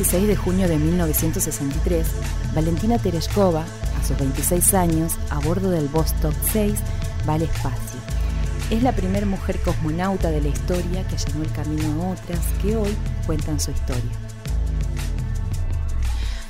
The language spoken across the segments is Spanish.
16 de junio de 1963, Valentina Tereshkova, a sus 26 años, a bordo del Vostok 6, va al espacio. Es la primera mujer cosmonauta de la historia que allanó el camino a otras que hoy cuentan su historia.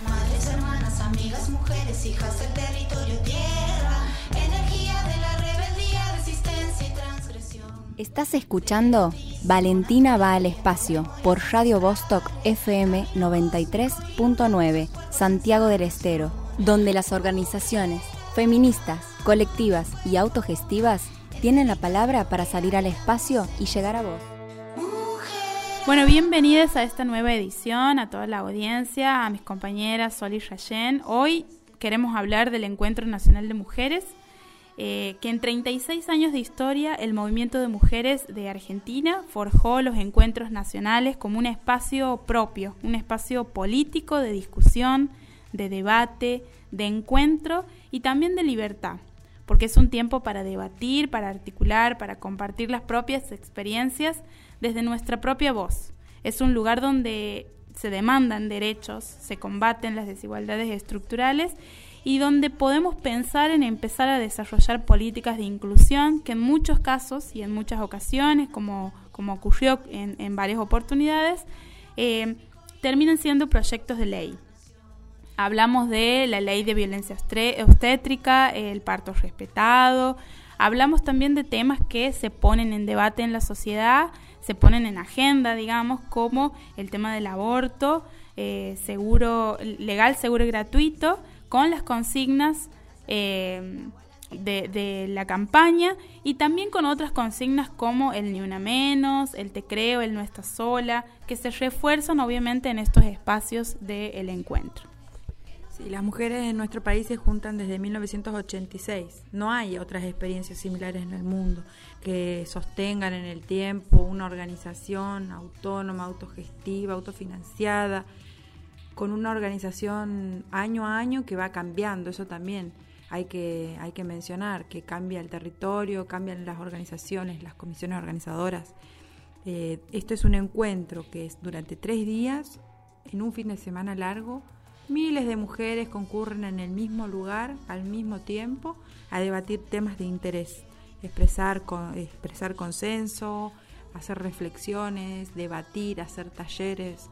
Madres, hermanas, amigas, mujeres, hijas del territorio, tierra, energía de la rebeldía, resistencia y transgresión. Estás escuchando Valentina va al espacio por Radio Vostok FM 93.9, Santiago del Estero, donde las organizaciones feministas, colectivas y autogestivas tienen la palabra para salir al espacio y llegar a vos. Bueno, bienvenidos a esta nueva edición, a toda la audiencia, a mis compañeras Sol y Rayen. Hoy queremos hablar del Encuentro Nacional de Mujeres, eh, que en 36 años de historia el movimiento de mujeres de Argentina forjó los encuentros nacionales como un espacio propio, un espacio político de discusión, de debate, de encuentro y también de libertad, porque es un tiempo para debatir, para articular, para compartir las propias experiencias desde nuestra propia voz. Es un lugar donde se demandan derechos, se combaten las desigualdades estructurales y donde podemos pensar en empezar a desarrollar políticas de inclusión que en muchos casos y en muchas ocasiones, como, como ocurrió en, en varias oportunidades, eh, terminan siendo proyectos de ley. Hablamos de la ley de violencia obstétrica, el parto respetado, hablamos también de temas que se ponen en debate en la sociedad, se ponen en agenda, digamos, como el tema del aborto, eh, seguro, legal, seguro y gratuito, con las consignas eh, de, la campaña y también con otras consignas como el ni una menos, el te creo, el no estás sola, que se refuerzan obviamente en estos espacios del encuentro. Sí, las mujeres en nuestro país se juntan desde 1986. No hay otras experiencias similares en el mundo que sostengan en el tiempo una organización autónoma, autogestiva, autofinanciada, con una organización año a año que va cambiando. Eso también hay que, hay que mencionar, que cambia el territorio, cambian las organizaciones, las comisiones organizadoras. Eh, esto es un encuentro que es durante tres días, en un fin de semana largo, Miles de mujeres concurren en el mismo lugar al mismo tiempo a debatir temas de interés, expresar, con, expresar consenso, hacer reflexiones, debatir, hacer talleres.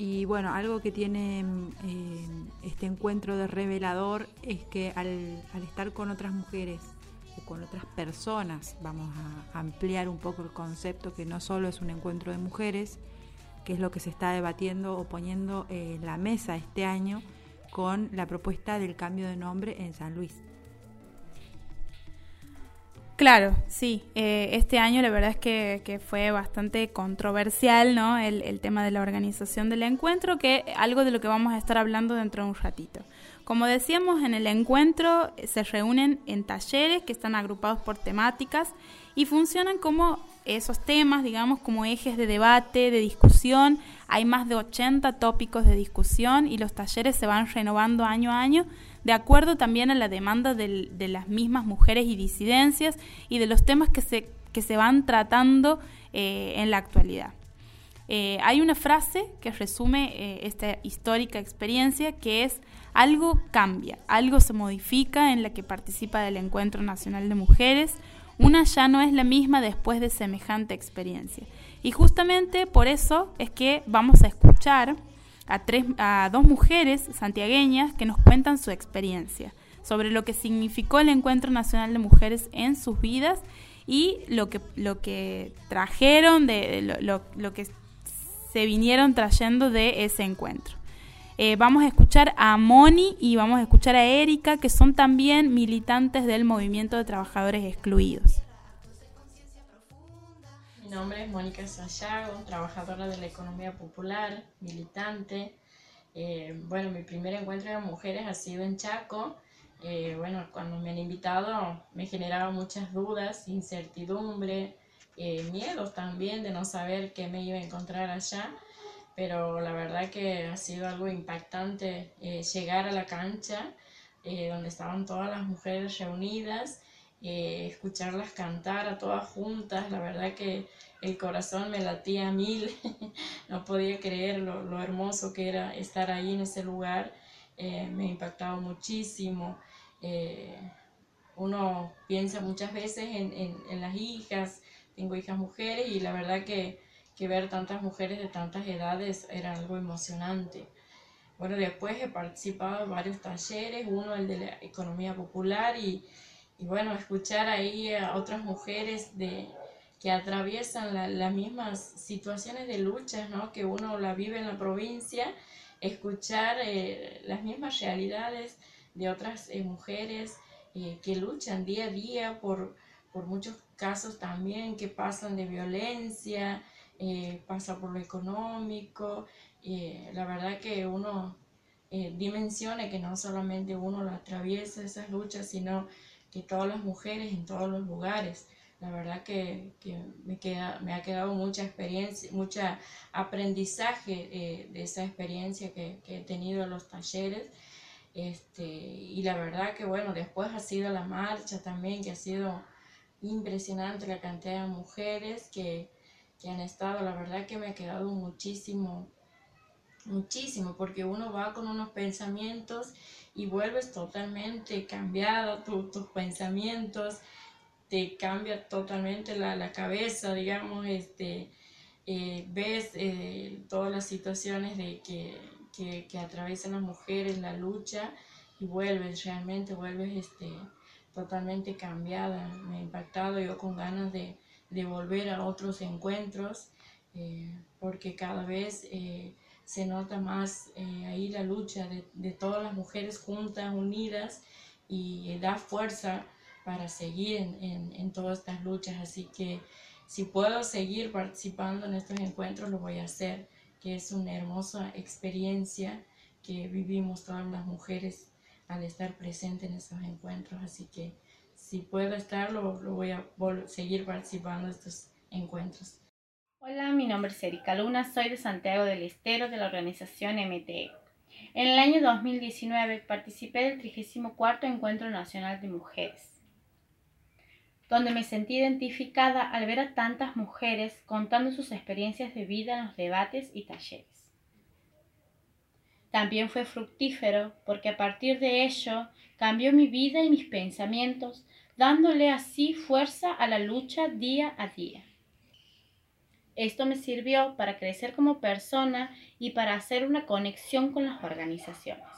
Y bueno, algo que tiene eh, este encuentro de revelador es que al, al, estar con otras mujeres o con otras personas, vamos a ampliar un poco el concepto que no solo es un encuentro de mujeres, que es lo que se está debatiendo o poniendo en la mesa este año con la propuesta del cambio de nombre en San Luis. Claro, sí. Eh, este año la verdad es que, que fue bastante controversial, ¿no? El, el, tema de la organización del encuentro, que algo de lo que vamos a estar hablando dentro de un ratito. Como decíamos, en el encuentro se reúnen en talleres que están agrupados por temáticas y funcionan como esos temas, digamos, como ejes de debate, de discusión. Hay más de 80 tópicos de discusión y los talleres se van renovando año a año de acuerdo también a la demanda de, las mismas mujeres y disidencias y de los temas que se, que se van tratando eh, en la actualidad. Eh, hay una frase que resume eh, esta histórica experiencia que es algo cambia, algo se modifica en la que participa del Encuentro Nacional de Mujeres, una ya no es la misma después de semejante experiencia. Y justamente por eso es que vamos a escuchar a, tres, a dos mujeres santiagueñas que nos cuentan su experiencia sobre lo que significó el Encuentro Nacional de Mujeres en sus vidas y lo que, lo que trajeron, de, lo, lo, que se vinieron trayendo de ese encuentro. Eh, vamos a escuchar a Moni y vamos a escuchar a Erika, que son también militantes del movimiento de trabajadores excluidos. Mi nombre es Mónica Sayago, trabajadora de la economía popular, militante. Eh, bueno, mi primer encuentro de mujeres ha sido en Chaco. Eh, bueno, cuando me han invitado me generaba muchas dudas, incertidumbre, eh, miedos también de no saber qué me iba a encontrar allá, pero la verdad que ha sido algo impactante eh, llegar a la cancha eh, donde estaban todas las mujeres reunidas, escucharlas cantar a todas juntas, la verdad que el corazón me latía a mil, no podía creer lo, lo, hermoso que era estar ahí en ese lugar, me ha impactado muchísimo uno piensa muchas veces en, en, en, las hijas, tengo hijas mujeres y la verdad que, que, ver tantas mujeres de tantas edades era algo emocionante. Bueno, después he participado en varios talleres, uno el de la economía popular y, y bueno, escuchar ahí a otras mujeres de, que atraviesan las mismas situaciones de lucha, ¿no? que uno la vive en la provincia, escuchar eh, las mismas realidades de otras eh, mujeres eh, que luchan día a día por, por muchos casos también que pasan de violencia, pasa por lo económico. La verdad que uno dimensione que no solamente uno lo atraviesa esas luchas, sino que todas las mujeres en todos los lugares. La verdad que, que me, queda, me ha quedado mucha experiencia, mucho aprendizaje eh, de esa experiencia que, que, he tenido en los talleres. Este, y la verdad que bueno, después ha sido la marcha también, que ha sido impresionante la cantidad de mujeres que, que han estado. La verdad que me ha quedado muchísimo, muchísimo, porque uno va con unos pensamientos y vuelves totalmente cambiado tus pensamientos, te cambia totalmente la, la cabeza, digamos, este, eh, ves eh, todas las situaciones de que, que, que atraviesan las mujeres, la lucha, y vuelves, realmente vuelves este, totalmente cambiada, me ha impactado yo con ganas de, de volver a otros encuentros, eh, porque cada vez se nota más eh, ahí la lucha de, de, todas las mujeres juntas, unidas, y da fuerza para seguir en, en, en, todas estas luchas. Así que si puedo seguir participando en estos encuentros, lo voy a hacer, que es una hermosa experiencia que vivimos todas las mujeres al estar presente en estos encuentros. Así que si puedo estarlo, lo voy a seguir participando en estos encuentros. Hola, mi nombre es Erika Luna, soy de Santiago del Estero de la organización MTE. En el año 2019 participé del 34 Encuentro Nacional de Mujeres, donde me sentí identificada al ver a tantas mujeres contando sus experiencias de vida en los debates y talleres. También fue fructífero porque a partir de ello cambió mi vida y mis pensamientos, dándole así fuerza a la lucha día a día. Esto me sirvió para crecer como persona y para hacer una conexión con las organizaciones.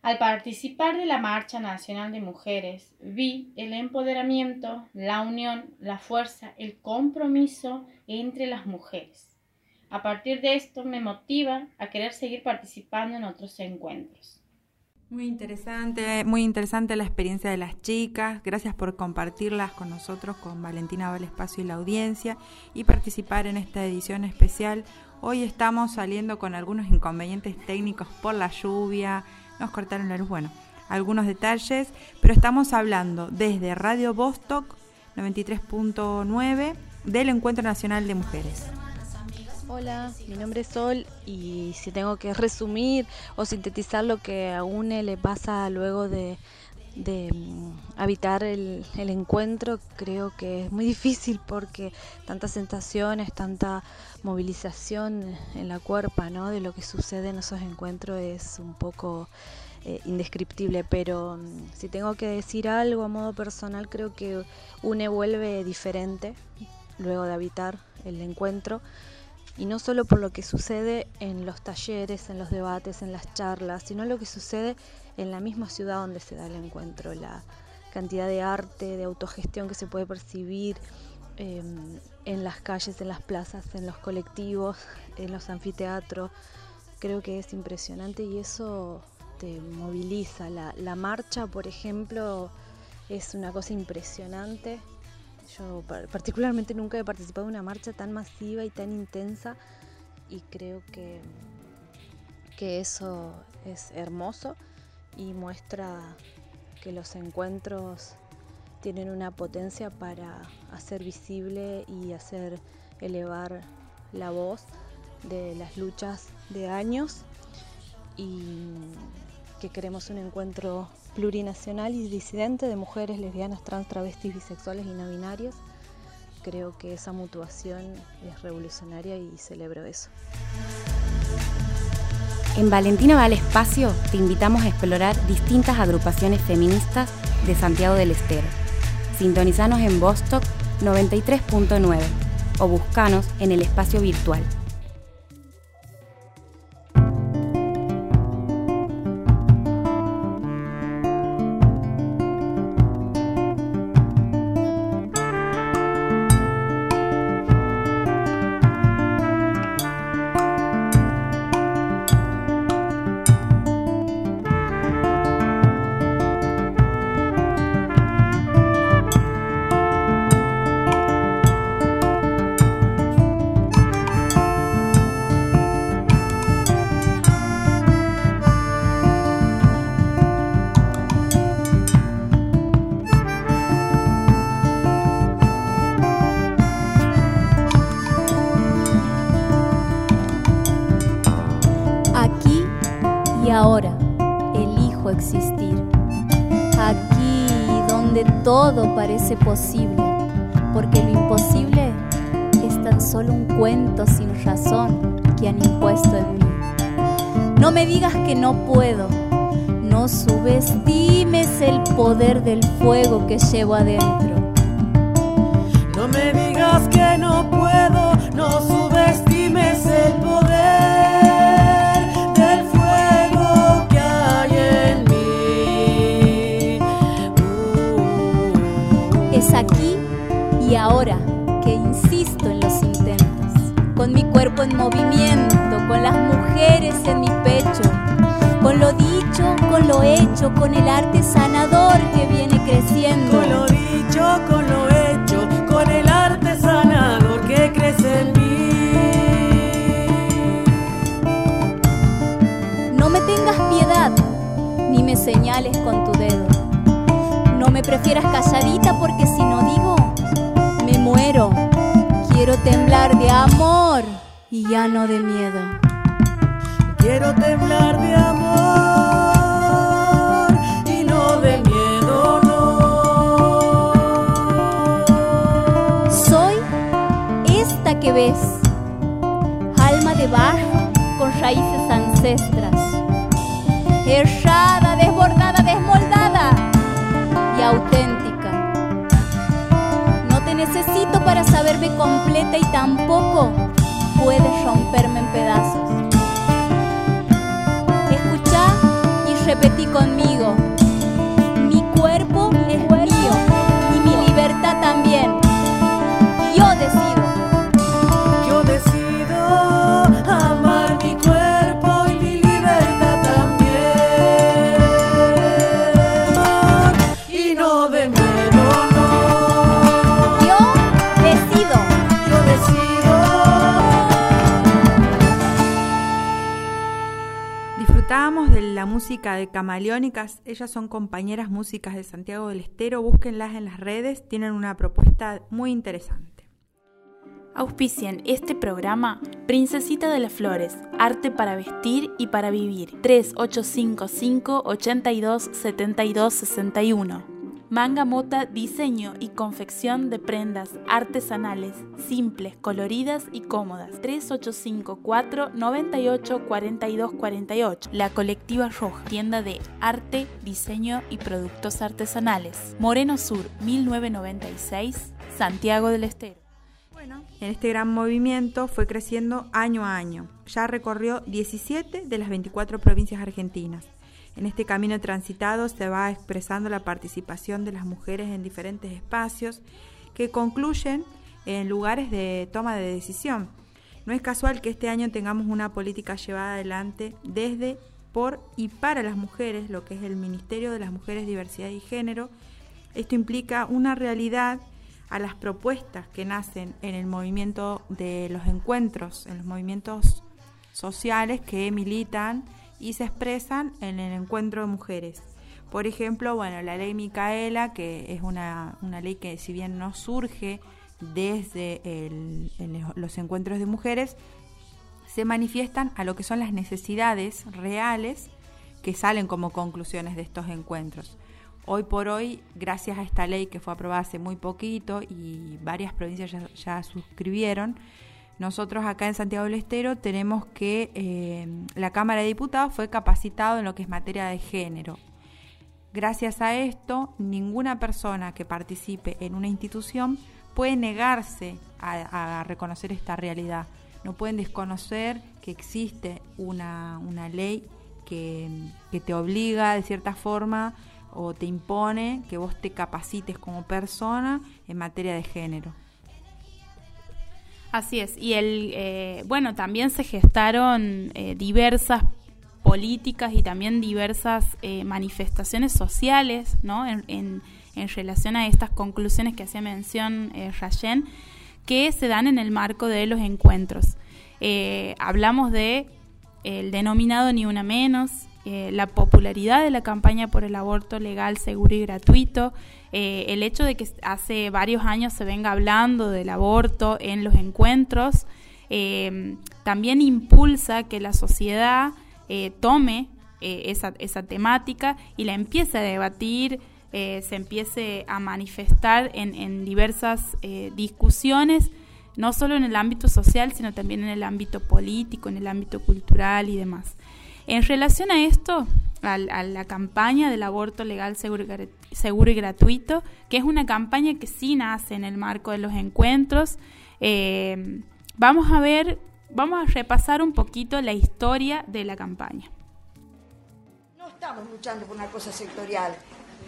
Al participar de la Marcha Nacional de Mujeres, vi el empoderamiento, la unión, la fuerza, el compromiso entre las mujeres. A partir de esto me motiva a querer seguir participando en otros encuentros. Muy interesante, muy interesante la experiencia de las chicas. Gracias por compartirlas con nosotros, con Valentina Valespacio y la audiencia y participar en esta edición especial. Hoy estamos saliendo con algunos inconvenientes técnicos por la lluvia, nos cortaron la luz, bueno, algunos detalles, pero estamos hablando desde Radio Bostock 93.9 del Encuentro Nacional de Mujeres. Hola, mi nombre es Sol y si tengo que resumir o sintetizar lo que a UNE le pasa luego de, de um, habitar el, encuentro, creo que es muy difícil porque tantas sensaciones, tanta movilización en la cuerpa ¿no? de lo que sucede en esos encuentros es un poco eh, indescriptible, pero um, si tengo que decir algo a modo personal, creo que UNE vuelve diferente luego de habitar el encuentro y no solo por lo que sucede en los talleres, en los debates, en las charlas, sino lo que sucede en la misma ciudad donde se da el encuentro, la cantidad de arte, de autogestión que se puede percibir eh, en las calles, en las plazas, en los colectivos, en los anfiteatros, creo que es impresionante y eso te moviliza. La marcha, por ejemplo, es una cosa impresionante yo particularmente nunca he participado en una marcha tan masiva y tan intensa y creo que, que eso es hermoso y muestra que los encuentros tienen una potencia para hacer visible y hacer elevar la voz de las luchas de años y que queremos un encuentro plurinacional y disidente de mujeres lesbianas, trans, travestis, bisexuales y no binarias. Creo que esa mutuación es revolucionaria y celebro eso. En Valentina va al espacio te invitamos a explorar distintas agrupaciones feministas de Santiago del Estero. Sintonizanos en Vostok 93.9 o buscanos en el espacio virtual parece posible, porque lo imposible es tan solo un cuento sin razón que han impuesto en mí. No me digas que no puedo, no subestimes el poder del fuego que llevo adentro. No me digas que no puedo, Y ahora que insisto en los intentos, con mi cuerpo en movimiento, con las mujeres en mi pecho, con lo dicho, con lo hecho, con el arte sanador que viene creciendo. Con lo dicho, con lo hecho, con el arte sanador que crece en mí. No me tengas piedad, ni me señales con tu dedo. No me prefieras calladita porque si no Quiero temblar de amor y ya no de miedo. Quiero temblar de amor y no de miedo, no. Soy esta que ves, alma de barro con raíces ancestras, errada, desbordada, desmoldada y auténtica necesito para saberme completa y tampoco puedes romperme en pedazos. Escucha y repetí conmigo. De Camaleónicas, ellas son compañeras músicas de Santiago del Estero, búsquenlas en las redes, tienen una propuesta muy interesante. Auspician este programa Princesita de las Flores, arte para vestir y para vivir. 3855 82 72 61. Manga Mota diseño y confección de prendas artesanales, simples, coloridas y cómodas. 3854 98 42 48. La Colectiva Roja, tienda de arte, diseño y productos artesanales. Moreno Sur 1996, Santiago del Estero. Bueno, en este gran movimiento fue creciendo año a año. Ya recorrió 17 de las 24 provincias argentinas. En este camino transitado se va expresando la participación de las mujeres en diferentes espacios que concluyen en lugares de toma de decisión. No es casual que este año tengamos una política llevada adelante desde, por y para las mujeres, lo que es el Ministerio de las Mujeres, Diversidad y Género. Esto implica una realidad a las propuestas que nacen en el movimiento de los encuentros, en los movimientos sociales que militan y se expresan en el encuentro de mujeres. Por ejemplo, bueno, la ley Micaela, que es una, una ley que si bien no surge desde los encuentros de mujeres, se manifiestan a lo que son las necesidades reales que salen como conclusiones de estos encuentros. Hoy por hoy, gracias a esta ley que fue aprobada hace muy poquito y varias provincias ya, suscribieron, nosotros acá en Santiago del Estero tenemos que eh, la Cámara de Diputados fue capacitado en lo que es materia de género. Gracias a esto, ninguna persona que participe en una institución puede negarse a, reconocer esta realidad. No pueden desconocer que existe una, una ley que, que te obliga de cierta forma o te impone que vos te capacites como persona en materia de género. Así es, y el, eh, bueno, también se gestaron eh, diversas políticas y también diversas eh, manifestaciones sociales, ¿no? En, en, relación a estas conclusiones que hacía mención Rayen, que se dan en el marco de los encuentros. hablamos de el denominado Ni Una Menos, eh, la popularidad de la campaña por el aborto legal, seguro y gratuito, eh, el hecho de que hace varios años se venga hablando del aborto en los encuentros, eh, también impulsa que la sociedad tome esa, esa, temática y la empiece a debatir, se empiece a manifestar en, en diversas discusiones no solo en el ámbito social, sino también en el ámbito político, en el ámbito cultural y demás. En relación a esto, a, la campaña del aborto legal, seguro, seguro, y gratuito, que es una campaña que sí nace en el marco de los encuentros, eh, vamos a ver, vamos a repasar un poquito la historia de la campaña. No estamos luchando por una cosa sectorial.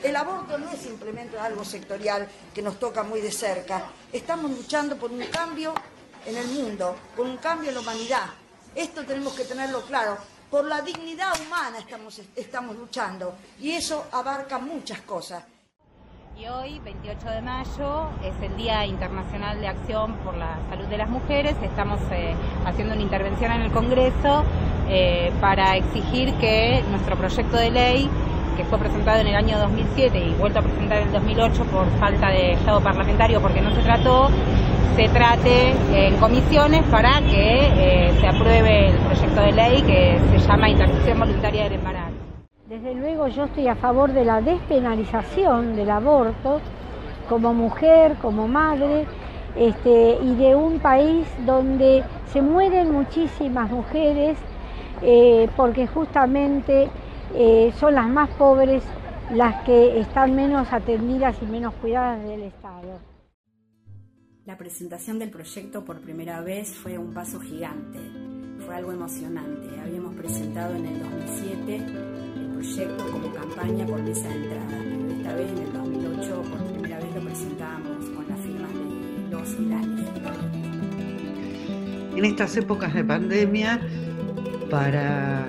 El aborto no es simplemente algo sectorial que nos toca muy de cerca. Estamos luchando por un cambio en el mundo, por un cambio en la humanidad. Esto tenemos que tenerlo claro por la dignidad humana estamos, estamos luchando y eso abarca muchas cosas. Y hoy, 28 de mayo, es el Día Internacional de Acción por la Salud de las Mujeres. Estamos eh, haciendo una intervención en el Congreso eh, para exigir que nuestro proyecto de ley, que fue presentado en el año 2007 y vuelto a presentar en el 2008 por falta de estado parlamentario porque no se trató, se trate en comisiones para que eh, se apruebe el proyecto de ley que se llama interrupción voluntaria del embarazo. Desde luego yo estoy a favor de la despenalización del aborto como mujer, como madre, este, y de un país donde se mueren muchísimas mujeres eh, porque justamente eh, son las más pobres las que están menos atendidas y menos cuidadas del Estado. La presentación del proyecto por primera vez fue un paso gigante, fue algo emocionante. Habíamos presentado en el 2007 el proyecto como campaña por mesa de entrada, esta vez en el 2008 por primera vez lo presentamos con las firmas de los y En estas épocas de pandemia, para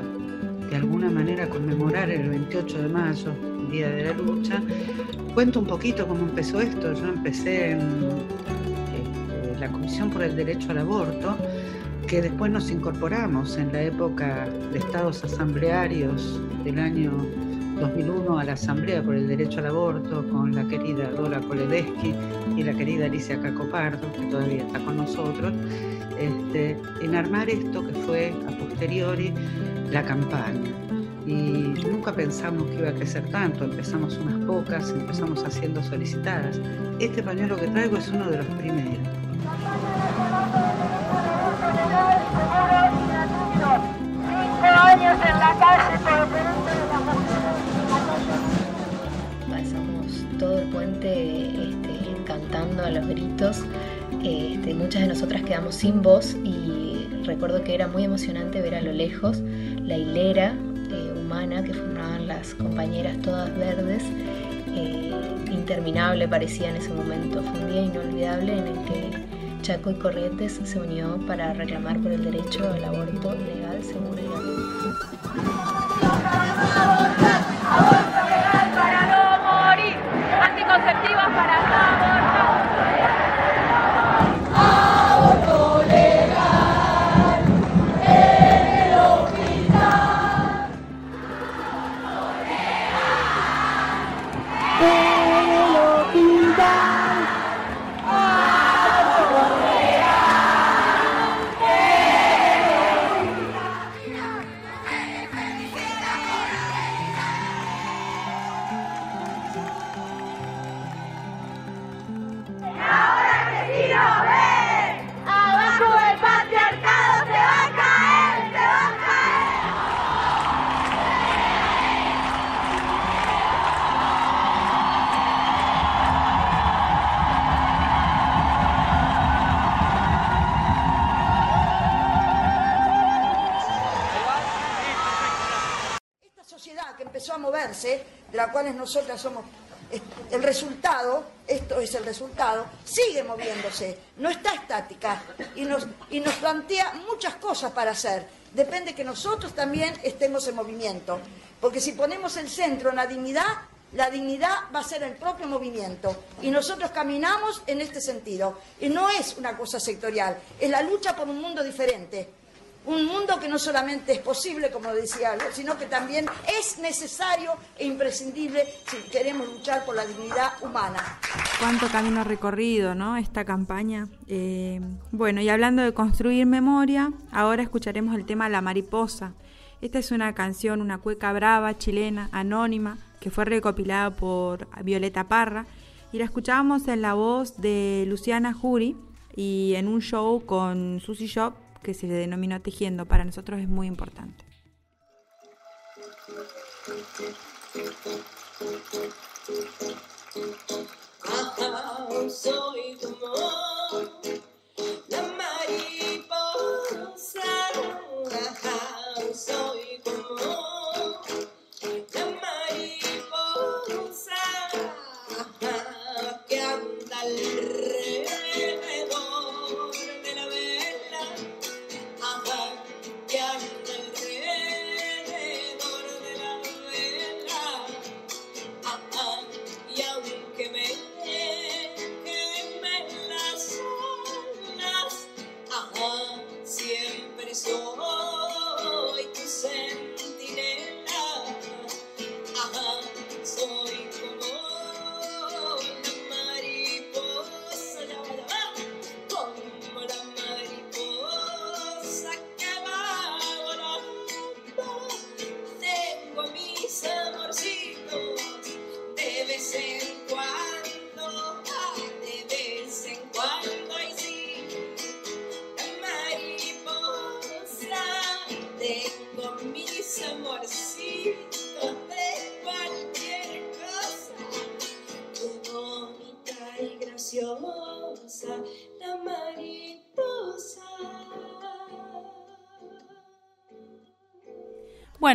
de alguna manera conmemorar el 28 de mayo, Día de la Lucha, cuento un poquito cómo empezó esto. Yo empecé en la Comisión por el Derecho al Aborto, que después nos incorporamos en la época de estados asamblearios del año 2001 a la Asamblea por el Derecho al Aborto con la querida Dora Koledeschi y la querida Alicia Cacopardo, que todavía está con nosotros, este, en armar esto que fue a posteriori la campaña. Y nunca pensamos que iba a crecer tanto, empezamos unas pocas, empezamos haciendo solicitadas. Este pañuelo que traigo es uno de los primeros. Pasamos todo el puente este, cantando a los gritos. Este, muchas de nosotras quedamos sin voz y recuerdo que era muy emocionante ver a lo lejos la hilera eh, humana que formaban las compañeras todas verdes. Eh, interminable parecía en ese momento. Fue un día inolvidable en el que Chaco y Corrientes se unió para reclamar por el derecho al aborto legal, seguro y gratuito. Nosotras somos el resultado, esto es el resultado, sigue moviéndose, no está estática y nos, y nos plantea muchas cosas para hacer. Depende que nosotros también estemos en movimiento, porque si ponemos el centro en la dignidad, la dignidad va a ser el propio movimiento y nosotros caminamos en este sentido. Y no es una cosa sectorial, es la lucha por un mundo diferente un mundo que no solamente es posible, como decía, sino que también es necesario e imprescindible si queremos luchar por la dignidad humana. Cuánto camino recorrido, ¿no? Esta campaña. Eh, bueno, y hablando de construir memoria, ahora escucharemos el tema La Mariposa. Esta es una canción, una cueca brava, chilena, anónima, que fue recopilada por Violeta Parra, y la escuchábamos en la voz de Luciana Jury y en un show con Susie Shop que se denominó tejiendo, para nosotros es muy importante.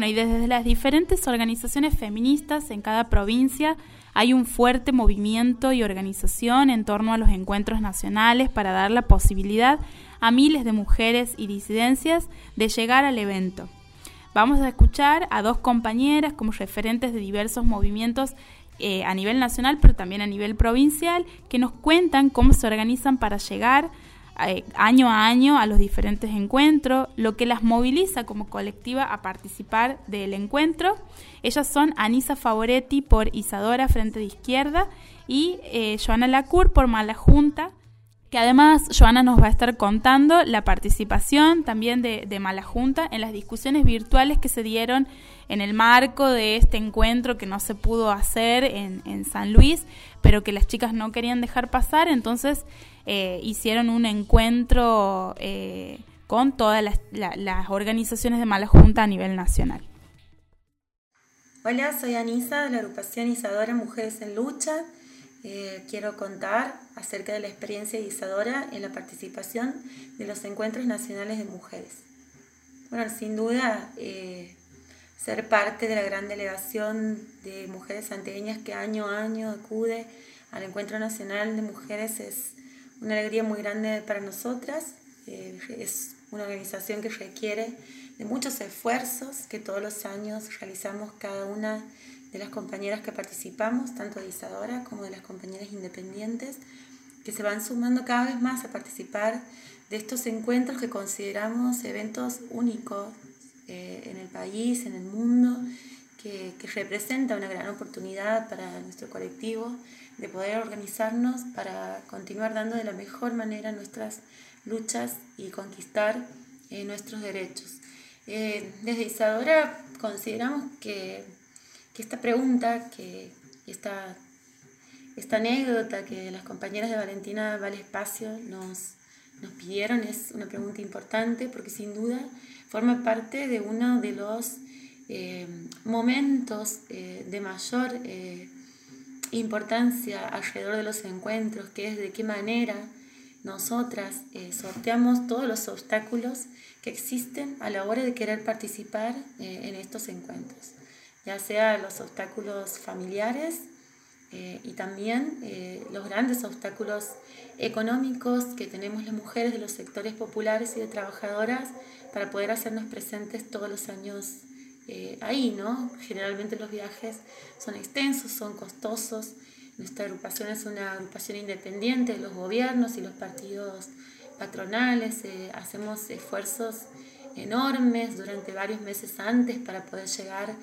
Y desde las diferentes organizaciones feministas en cada provincia hay un fuerte movimiento y organización en torno a los encuentros nacionales para dar la posibilidad a miles de mujeres y disidencias de llegar al evento. Vamos a escuchar a dos compañeras como referentes de diversos movimientos eh, a nivel nacional, pero también a nivel provincial, que nos cuentan cómo se organizan para llegar año a año a los diferentes encuentros, lo que las moviliza como colectiva a participar del encuentro. Ellas son Anisa Favoretti por Isadora Frente de Izquierda y eh, Joana Lacour por Mala Junta, que además Joana nos va a estar contando la participación también de, de Mala Junta en las discusiones virtuales que se dieron en el marco de este encuentro que no se pudo hacer en, en San Luis, pero que las chicas no querían dejar pasar, entonces eh, hicieron un encuentro eh, con todas las, las, organizaciones de Mala Junta a nivel nacional. Hola, soy Anisa de la agrupación Isadora Mujeres en Lucha. Eh, quiero contar acerca de la experiencia de Isadora en la participación de los encuentros nacionales de mujeres. Bueno, sin duda, ser parte de la gran delegación de mujeres santeñas que año a año acude al Encuentro Nacional de Mujeres es una alegría muy grande para nosotras. Eh, es una organización que requiere de muchos esfuerzos que todos los años realizamos cada una de las compañeras que participamos, tanto de Isadora como de las compañeras independientes, que se van sumando cada vez más a participar de estos encuentros que consideramos eventos únicos eh, en el país, en el mundo, que, que representa una gran oportunidad para nuestro colectivo de poder organizarnos para continuar dando de la mejor manera nuestras luchas y conquistar eh, nuestros derechos. Eh, desde Isadora consideramos que, que esta pregunta, que esta, esta anécdota que las compañeras de Valentina Vale Espacio nos, nos pidieron es una pregunta importante porque sin duda forma parte de uno de los eh, momentos de mayor importancia alrededor de los encuentros, que es de qué manera nosotras eh, sorteamos todos los obstáculos que existen a la hora de querer participar eh, en estos encuentros. ya sea los obstáculos familiares eh, y también los grandes obstáculos económicos que tenemos las mujeres de los sectores populares y de trabajadoras para poder hacernos presentes todos los años eh, ahí, ¿no? Generalmente los viajes son extensos, son costosos. Nuestra agrupación es una agrupación independiente de los gobiernos y los partidos patronales. hacemos esfuerzos enormes durante varios meses antes para poder llegar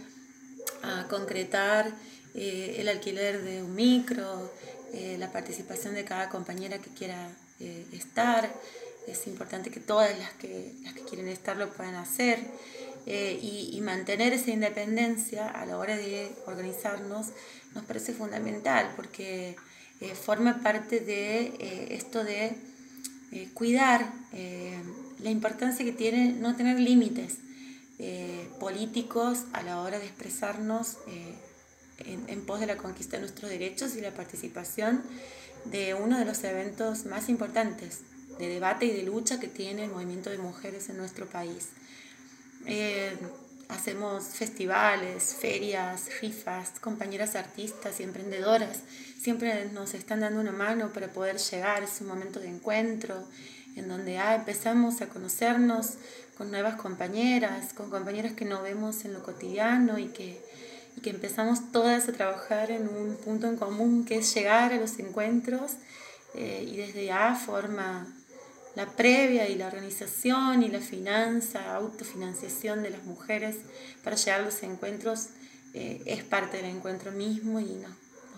a concretar eh, el alquiler de un micro, eh, la participación de cada compañera que quiera eh, estar. Es importante que todas las que, las que quieren estar lo puedan hacer y, y, mantener esa independencia a la hora de organizarnos nos parece fundamental porque forma parte de esto de cuidar la importancia que tiene no tener límites eh, políticos a la hora de expresarnos eh, en, pos de la conquista de nuestros derechos y la participación de uno de los eventos más importantes de debate y de lucha que tiene el movimiento de mujeres en nuestro país. Eh, hacemos festivales, ferias, rifas, compañeras artistas y emprendedoras. Siempre nos están dando una mano para poder llegar a ese momento de encuentro en donde ah, empezamos a conocernos con nuevas compañeras, con compañeras que no vemos en lo cotidiano y que, y que empezamos todas a trabajar en un punto en común que es llegar a los encuentros eh, y desde ya forma la previa y la organización y la finanza, autofinanciación de las mujeres para llegar a los encuentros eh, es parte del encuentro mismo y nos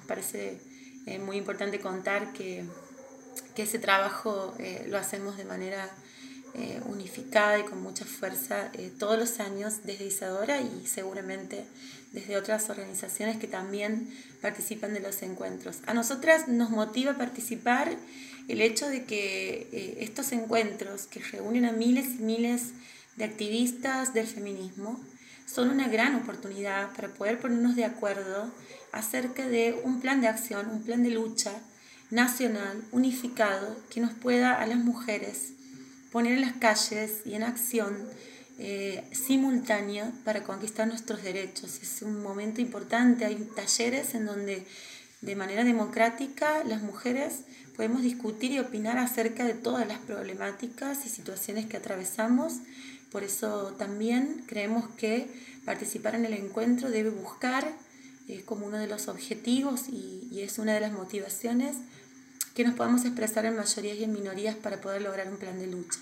parece eh, muy importante contar que que ese trabajo eh, lo hacemos de manera eh, unificada y con mucha fuerza eh, todos los años desde Isadora y seguramente desde otras organizaciones que también participan de los encuentros. A nosotras nos motiva participar el hecho de que estos encuentros que reúnen a miles y miles de activistas del feminismo son una gran oportunidad para poder ponernos de acuerdo acerca de un plan de acción, un plan de lucha nacional, unificado, que nos pueda a las mujeres poner en las calles y en acción eh, simultánea para conquistar nuestros derechos. Es un momento importante, hay talleres en donde de manera democrática las mujeres podemos discutir y opinar acerca de todas las problemáticas y situaciones que atravesamos. Por eso también creemos que participar en el encuentro debe buscar eh, como uno de los objetivos y, y es una de las motivaciones que nos podamos expresar en mayorías y en minorías para poder lograr un plan de lucha.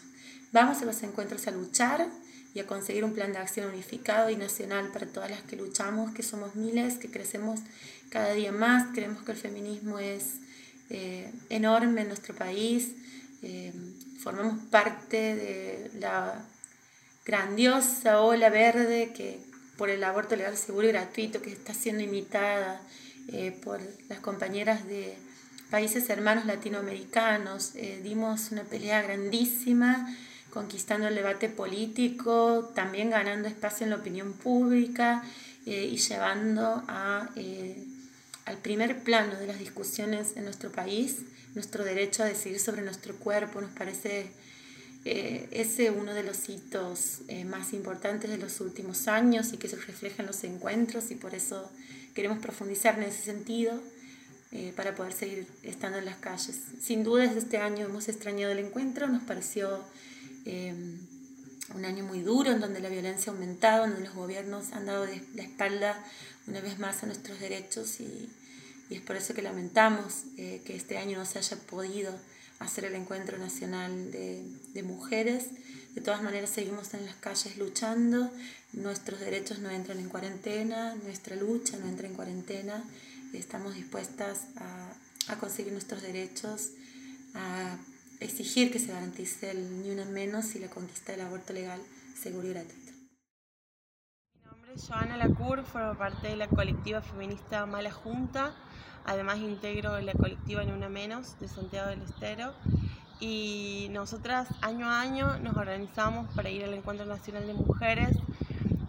Vamos a los encuentros a luchar y a conseguir un plan de acción unificado y nacional para todas las que luchamos, que somos miles, que crecemos cada día más, creemos que el feminismo es eh, enorme en nuestro país, eh, formamos parte de la grandiosa ola verde que por el aborto legal seguro y gratuito que está siendo imitada eh, por las compañeras de países hermanos latinoamericanos. Dimos una pelea grandísima, conquistando el debate político, también ganando espacio en la opinión pública y llevando a, al primer plano de las discusiones en nuestro país nuestro derecho a decidir sobre nuestro cuerpo. Nos parece ese uno de los hitos más importantes de los últimos años y que se refleja en los encuentros y por eso queremos profundizar en ese sentido. Eh, para poder seguir estando en las calles. Sin duda desde este año hemos extrañado el encuentro, nos pareció eh, un año muy duro en donde la violencia ha aumentado, en donde los gobiernos han dado la espalda una vez más a nuestros derechos y, es por eso que lamentamos eh, que este año no se haya podido hacer el encuentro nacional de, de mujeres. De todas maneras seguimos en las calles luchando, nuestros derechos no entran en cuarentena, nuestra lucha no entra en cuarentena estamos dispuestas a, a conseguir nuestros derechos, a exigir que se garantice el ni una menos y la conquista del aborto legal, seguro y gratuito. Nombre es Joana Lacour, formo parte de la colectiva feminista Mala Junta, además integro la colectiva Ni una menos de Santiago del Estero. Y nosotras año a año nos organizamos para ir al Encuentro Nacional de Mujeres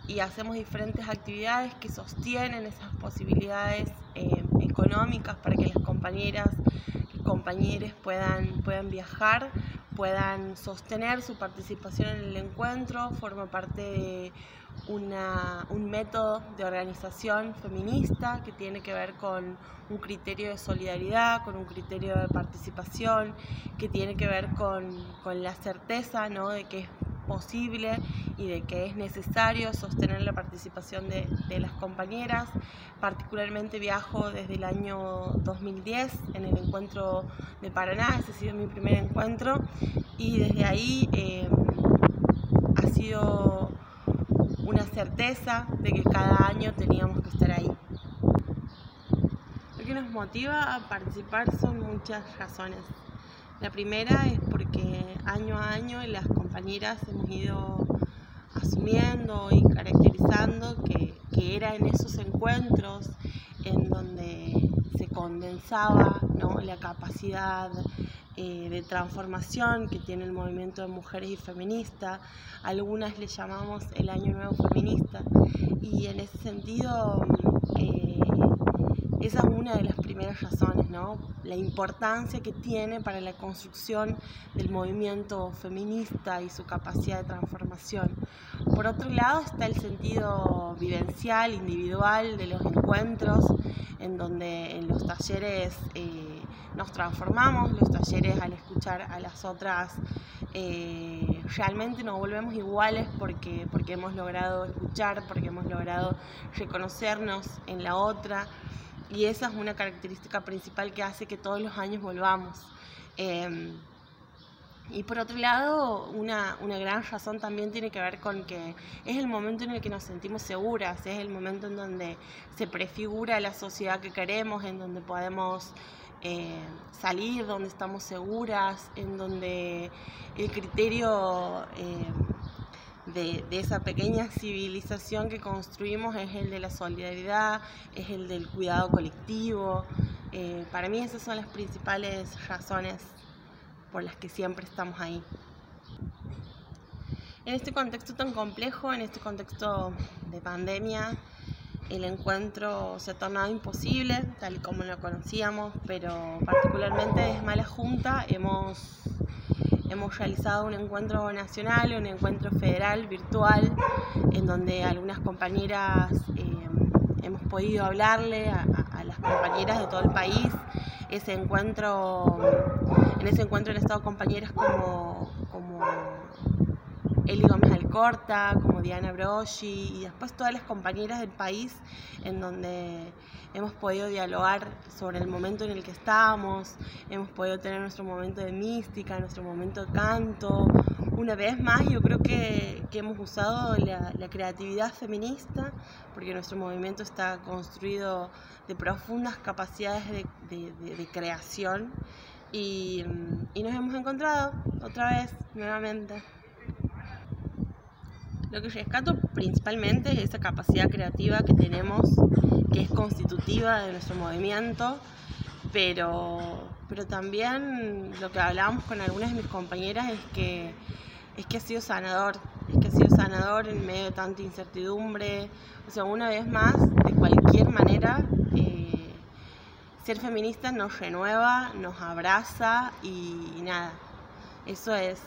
y hacemos diferentes actividades que sostienen esas posibilidades eh, económicas para que las compañeras y compañeros puedan, puedan viajar puedan sostener su participación en el encuentro, forma parte de una, un método de organización feminista que tiene que ver con un criterio de solidaridad, con un criterio de participación, que tiene que ver con, con la certeza ¿no? de que es posible y de que es necesario sostener la participación de, de, las compañeras. Particularmente viajo desde el año 2010 en el encuentro de Paraná, ese ha sido mi primer encuentro y desde ahí eh, ha sido una certeza de que cada año teníamos que estar ahí. Lo que nos motiva a participar son muchas razones. La primera es porque año a año las compañeras hemos ido asumiendo y caracterizando que, que era en esos encuentros en donde se condensaba ¿no? la capacidad eh, de transformación que tiene el movimiento de mujeres y feminista. Algunas le llamamos el Año Nuevo Feminista y en ese sentido eh, esa es una de las primeras razones, ¿no? La importancia que tiene para la construcción del movimiento feminista y su capacidad de transformación. Por otro lado está el sentido vivencial, individual de los encuentros, en donde en los talleres eh, nos transformamos, los talleres al escuchar a las otras eh, realmente nos volvemos iguales porque, porque hemos logrado escuchar, porque hemos logrado reconocernos en la otra y esa es una característica principal que hace que todos los años volvamos. Eh, y por otro lado, una, una, gran razón también tiene que ver con que es el momento en el que nos sentimos seguras, es el momento en donde se prefigura la sociedad que queremos, en donde podemos eh, salir, donde estamos seguras, en donde el criterio... Eh, de, esa pequeña civilización que construimos es el de la solidaridad, es el del cuidado colectivo. Eh, para mí esas son las principales razones por las que siempre estamos ahí. En este contexto tan complejo, en este contexto de pandemia, el encuentro se ha tornado imposible, tal y como lo conocíamos, pero particularmente desde Mala Junta hemos hemos realizado un encuentro nacional, un encuentro federal virtual, en donde algunas compañeras eh, hemos podido hablarle a, a, las compañeras de todo el país. Ese encuentro, en ese encuentro han estado compañeras como, como Eli Gómez Alcorta, como Diana Broggi y después todas las compañeras del país en donde hemos podido dialogar sobre el momento en el que estamos, hemos podido tener nuestro momento de mística, nuestro momento de canto. Una vez más yo creo que, que hemos usado la, la, creatividad feminista porque nuestro movimiento está construido de profundas capacidades de, de, de, de creación y, y nos hemos encontrado otra vez, nuevamente. Lo que rescato principalmente es esa capacidad creativa que tenemos, que es constitutiva de nuestro movimiento, pero, pero también lo que hablábamos con algunas de mis compañeras es que, es que ha sido sanador, es que ha sido sanador en medio de tanta incertidumbre. O sea, una vez más, de cualquier manera, eh, ser feminista nos renueva, nos abraza y, y nada, eso es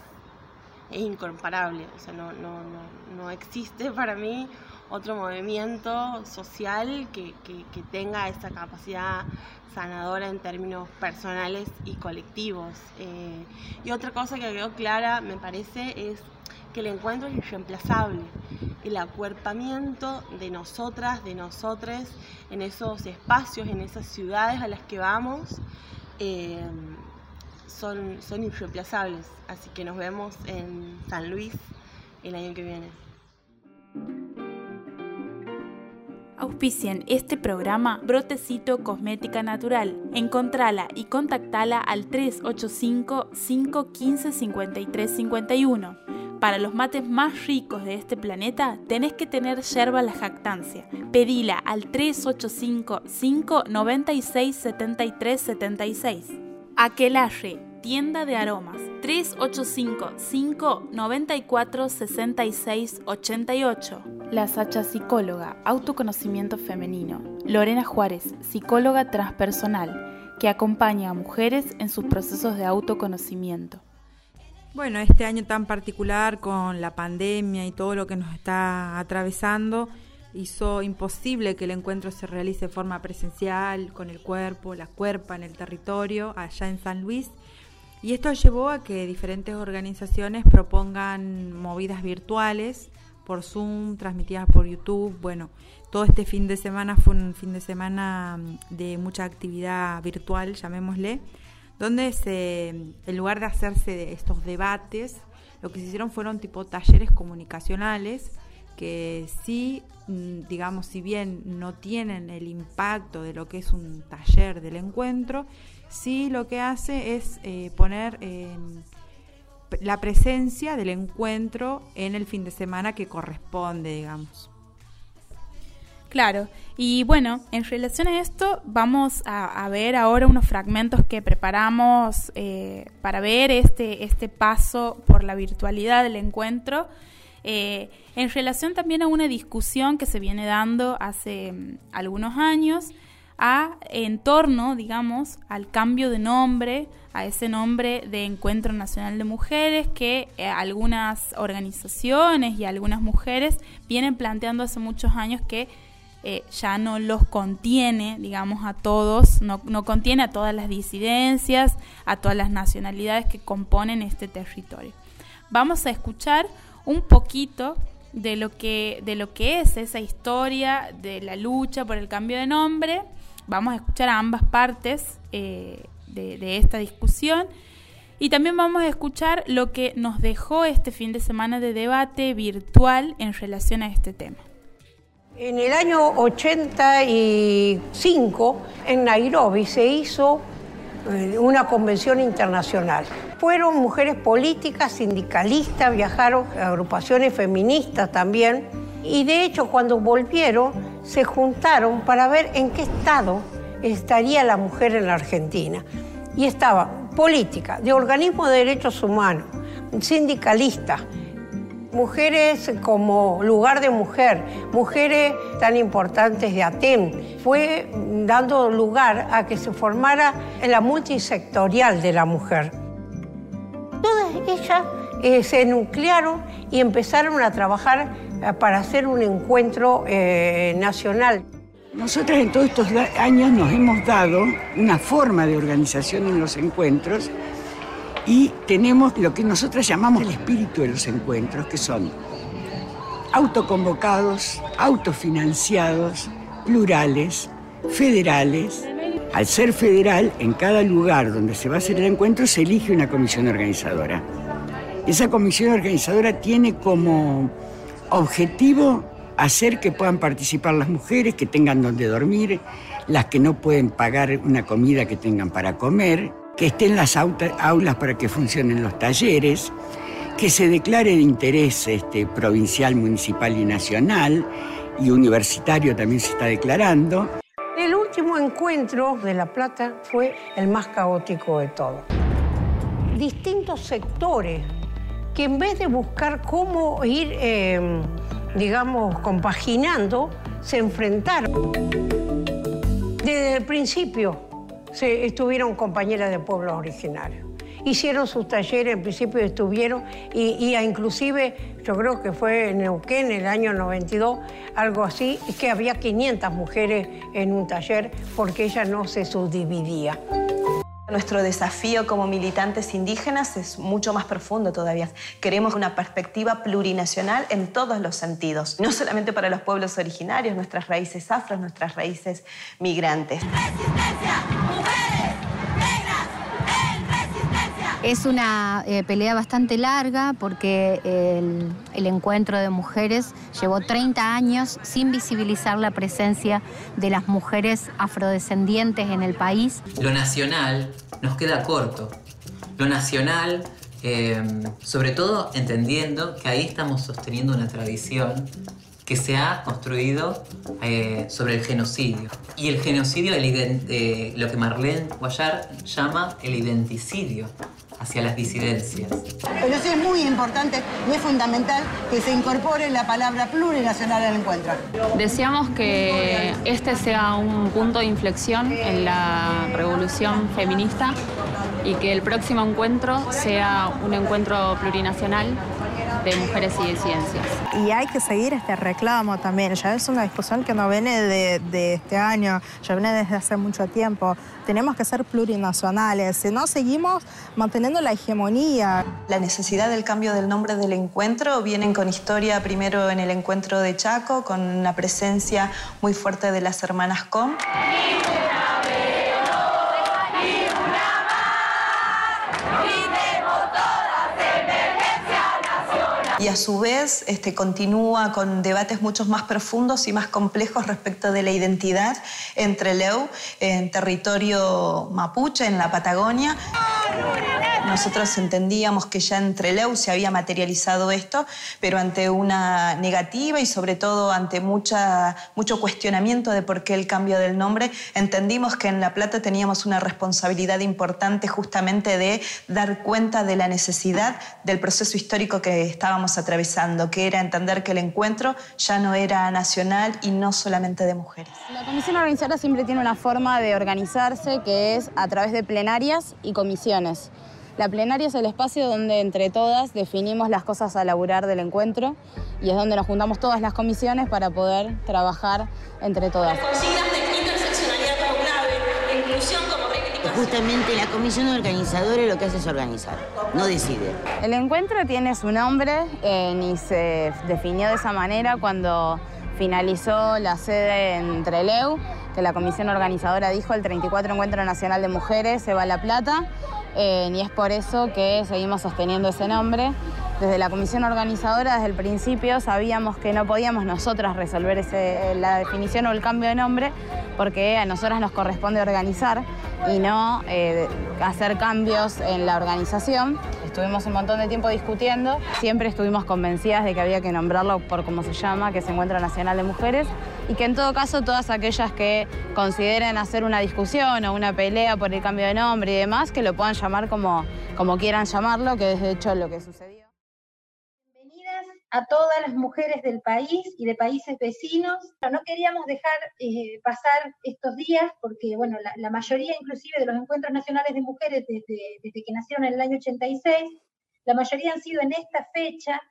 es incomparable, o sea, no, no, no, no, existe para mí otro movimiento social que, que, tenga esa capacidad sanadora en términos personales y colectivos. Eh, y otra cosa que quedó clara, me parece, es que el encuentro es irreemplazable. El acuerpamiento de nosotras, de nosotres, en esos espacios, en esas ciudades a las que vamos, eh, son, son irreemplazables. Así que nos vemos en San Luis el año que viene. Auspician este programa Brotecito Cosmética Natural. Encontrala y contactala al 385-515-5351. Para los mates más ricos de este planeta, tenés que tener yerba la jactancia. Pedila al 385-596-7376. Aquelarre, tienda de aromas, 385-594-6688. La Sacha Psicóloga, autoconocimiento femenino. Lorena Juárez, psicóloga transpersonal, que acompaña a mujeres en sus procesos de autoconocimiento. Bueno, este año tan particular con la pandemia y todo lo que nos está atravesando hizo imposible que el encuentro se realice de forma presencial, con el cuerpo, la cuerpa en el territorio, allá en San Luis. Y esto llevó a que diferentes organizaciones propongan movidas virtuales por Zoom, transmitidas por YouTube. Bueno, todo este fin de semana fue un fin de semana mm, de mucha actividad virtual, llamémosle, donde se, en lugar de hacerse estos debates, lo que se hicieron fueron tipo talleres comunicacionales que sí, digamos, si bien no tienen el impacto de lo que es un taller del encuentro, sí lo que hace es eh, poner em, la presencia del encuentro en el fin de semana que corresponde, digamos. Claro, y bueno, en relación a esto vamos a, ver ahora unos fragmentos que preparamos eh, para ver este, este paso por la virtualidad del encuentro, eh, en relación también a una discusión que se viene dando hace mm, algunos años a, en torno, digamos, al cambio de nombre, a ese nombre de Encuentro Nacional de Mujeres que eh, algunas organizaciones y algunas mujeres vienen planteando hace muchos años que eh, ya no los contiene, digamos, a todos, no, no, contiene a todas las disidencias, a todas las nacionalidades que componen este territorio. Vamos a escuchar un poquito de lo que, de lo que es esa historia de la lucha por el cambio de nombre. Vamos a escuchar a ambas partes eh, de, de esta discusión. Y también vamos a escuchar lo que nos dejó este fin de semana de debate virtual en relación a este tema. En el año 85, en Nairobi, se hizo una convención internacional. Fueron mujeres políticas, sindicalistas, viajaron agrupaciones feministas también. Y de hecho, cuando volvieron, se juntaron para ver en qué estado estaría la mujer en la Argentina. Y estaba política, de organismo de derechos humanos, sindicalistas, mujeres como lugar de mujer, mujeres tan importantes de ATEM, fue dando lugar a que se formara la multisectorial de la mujer. Todas ellas eh, se nuclearon y empezaron a trabajar eh, para hacer un encuentro eh, nacional. Nosotras en todos estos años nos hemos dado una forma de organización en los encuentros y tenemos lo que nosotros llamamos el espíritu de los encuentros, que son autoconvocados, autofinanciados, plurales, federales. Al ser federal, en cada lugar donde se va a hacer el encuentro se elige una comisión organizadora. Esa comisión organizadora tiene como objetivo hacer que puedan participar las mujeres, que tengan donde dormir, las que no pueden pagar una comida que tengan para comer, que estén las aulas para que funcionen los talleres, que se declare de interés este, provincial, municipal y nacional, y universitario también se está declarando. El último encuentro de La Plata fue el más caótico de todos. Distintos sectores que en vez de buscar cómo ir, em, digamos, compaginando, se enfrentaron. Desde el principio se estuvieron compañeras de pueblos originarios. Hicieron sus talleres, en principio estuvieron, y, inclusive yo creo que fue en Neuquén en el año 92, algo así, que había 500 mujeres en un taller porque ella no se subdividía. Nuestro desafío como militantes indígenas es mucho más profundo todavía. Queremos una perspectiva plurinacional en todos los sentidos, no solamente para los pueblos originarios, nuestras raíces afros, nuestras raíces migrantes. Es una eh, pelea bastante larga porque el, encuentro de mujeres llevó 30 años sin visibilizar la presencia de las mujeres afrodescendientes en el país. Lo nacional nos queda corto. Lo nacional, eh, sobre todo entendiendo que ahí estamos sosteniendo una tradición que se ha construido eh, sobre el genocidio. Y el genocidio, lo que Marlene Guayar llama el identicidio hacia las disidencias. Pero sí es muy importante y es fundamental que se incorpore la palabra plurinacional al encuentro. Deseamos que este sea un punto de inflexión en la revolución feminista y que el próximo encuentro sea un encuentro plurinacional de mujeres y de ciencias. Y hay que seguir este reclamo también, ya es una discusión que no viene de, de este año, ya viene desde hace mucho tiempo. Tenemos que ser plurinacionales, si no seguimos manteniendo la hegemonía. La necesidad del cambio del nombre del encuentro vienen con historia primero en el encuentro de Chaco, con una presencia muy fuerte de las hermanas Com. Y a su vez este, continúa con debates mucho más profundos y más complejos respecto de la identidad entre Leu en territorio mapuche, en la Patagonia. Nosotros entendíamos que ya entre Leu se había materializado esto, pero ante una negativa y sobre todo ante mucha, mucho cuestionamiento de por qué el cambio del nombre, entendimos que en La Plata teníamos una responsabilidad importante justamente de dar cuenta de la necesidad del proceso histórico que estábamos atravesando, que era entender que el encuentro ya no era nacional y no solamente de mujeres. La comisión organizadora siempre tiene una forma de organizarse que es a través de plenarias y comisiones. La plenaria es el espacio donde entre todas definimos las cosas a laburar del encuentro y es donde nos juntamos todas las comisiones para poder trabajar entre todas. Consignas de interseccionalidad como clave, inclusión como. Justamente la comisión organizadora lo que hace es organizar, no decide. El encuentro tiene su nombre eh, y se definió de esa manera cuando finalizó la sede en Treleu, que la comisión organizadora dijo el 34 Encuentro Nacional de Mujeres se va a La Plata eh, y es por eso que seguimos sosteniendo ese nombre. Desde la comisión organizadora, desde el principio, sabíamos que no podíamos nosotras resolver ese- la definición o el cambio de nombre, porque a nosotras nos corresponde organizar y no eh, hacer cambios en la organización. Estuvimos un montón de tiempo discutiendo, siempre estuvimos convencidas de que había que nombrarlo por como se llama, que es Encuentro Nacional de Mujeres, y que en todo caso todas aquellas que consideren hacer una discusión o una pelea por el cambio de nombre y demás, que lo puedan llamar como, como quieran llamarlo, que es de hecho lo que sucedió. a todas las mujeres del país y de países vecinos. No queríamos dejar eh, pasar estos días porque, bueno, la, mayoría inclusive de los encuentros nacionales de mujeres desde, desde que nacieron en el año 86, la mayoría han sido en esta fecha.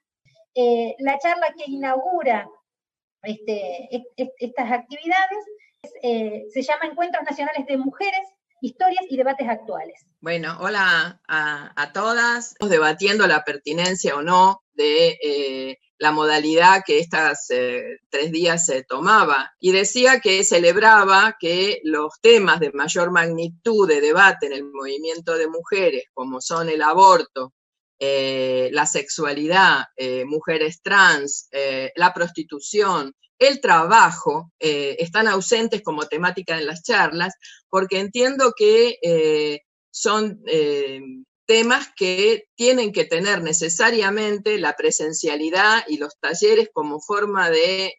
Eh, la charla que inaugura este, est- est- estas actividades es, eh, se llama Encuentros Nacionales de Mujeres, Historias y Debates Actuales. Bueno, hola a, todas. Estamos debatiendo la pertinencia o no de eh, la modalidad que estas eh, tres días se tomaba. Y decía que celebraba que los temas de mayor magnitud de debate en el movimiento de mujeres, como son el aborto, eh, la sexualidad, mujeres trans, la prostitución, el trabajo, eh, están ausentes como temática en las charlas, porque entiendo que eh, son eh, temas que tienen que tener necesariamente la presencialidad y los talleres como forma de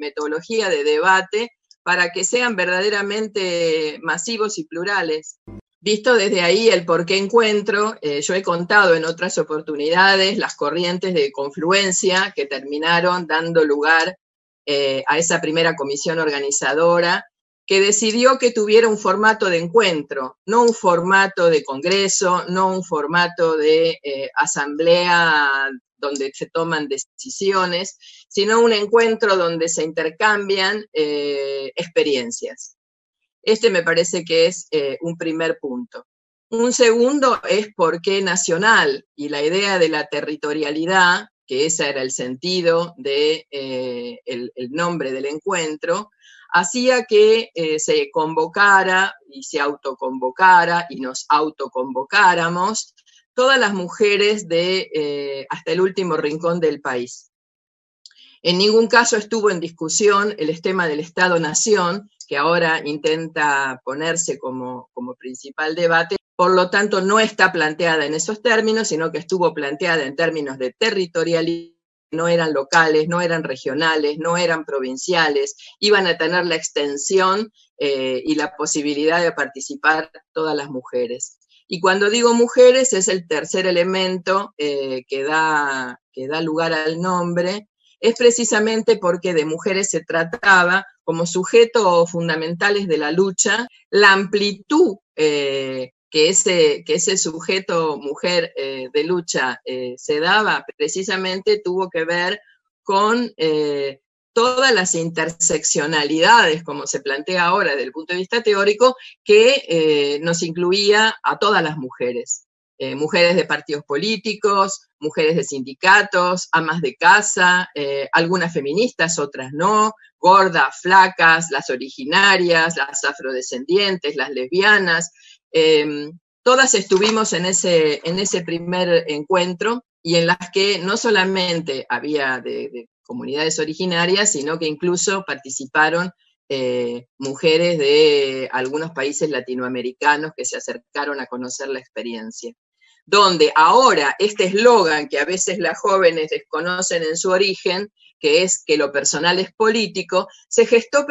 metodología de debate para que sean verdaderamente masivos y plurales. Visto desde ahí el por qué encuentro, yo he contado en otras oportunidades las corrientes de confluencia que terminaron dando lugar eh, a esa primera comisión organizadora que decidió que tuviera un formato de encuentro, no un formato de congreso, no un formato de eh, asamblea donde se toman decisiones, sino un encuentro donde se intercambian eh, experiencias. Este me parece que es un primer punto. Un segundo es por qué nacional y la idea de la territorialidad, que ese era el sentido del de, el, el nombre del encuentro, hacía que eh, se convocara y se autoconvocara y nos autoconvocáramos todas las mujeres de eh, hasta el último rincón del país. En ningún caso estuvo en discusión el tema del Estado-Nación, que ahora intenta ponerse como, como principal debate, por lo tanto no está planteada en esos términos, sino que estuvo planteada en términos de territorialidad no eran locales, no eran regionales, no eran provinciales, iban a tener la extensión eh, y la posibilidad de participar todas las mujeres. Y cuando digo mujeres es el tercer elemento eh, que, da, que da lugar al nombre, es precisamente porque de mujeres se trataba como sujetos fundamentales de la lucha, la amplitud eh, que ese, que ese sujeto mujer eh, de lucha eh, se daba, precisamente tuvo que ver con eh, todas las interseccionalidades, como se plantea ahora desde el punto de vista teórico, que nos incluía a todas las mujeres. mujeres de partidos políticos, mujeres de sindicatos, amas de casa, algunas feministas, otras no, gordas, flacas, las originarias, las afrodescendientes, las lesbianas, Em, todas estuvimos en ese, en ese primer encuentro y en las que no solamente había de, comunidades originarias, sino que incluso participaron eh, mujeres de algunos países latinoamericanos que se acercaron a conocer la experiencia. Donde ahora este eslogan que a veces las jóvenes desconocen en su origen, que es que lo personal es político, se gestó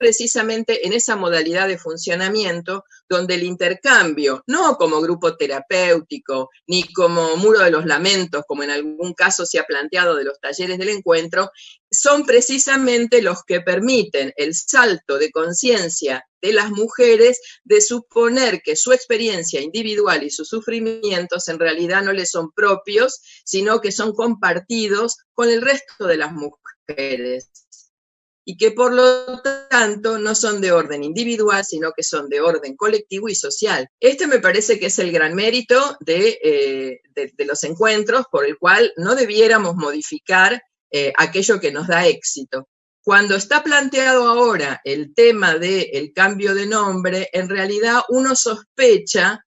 precisamente en esa modalidad de funcionamiento donde el intercambio, no como grupo terapéutico, ni como muro de los lamentos, como en algún caso se ha planteado de los talleres del encuentro, son precisamente los que permiten el salto de conciencia de las mujeres de suponer que su experiencia individual y sus sufrimientos en realidad no les son propios, sino que son compartidos con el resto de las mujeres y que por lo tanto no son de orden individual, sino que son de orden colectivo y social. Este me parece que es el gran mérito de, eh, los encuentros por el cual no debiéramos modificar eh, aquello que nos da éxito. Cuando está planteado ahora el tema del cambio de nombre, en realidad uno sospecha,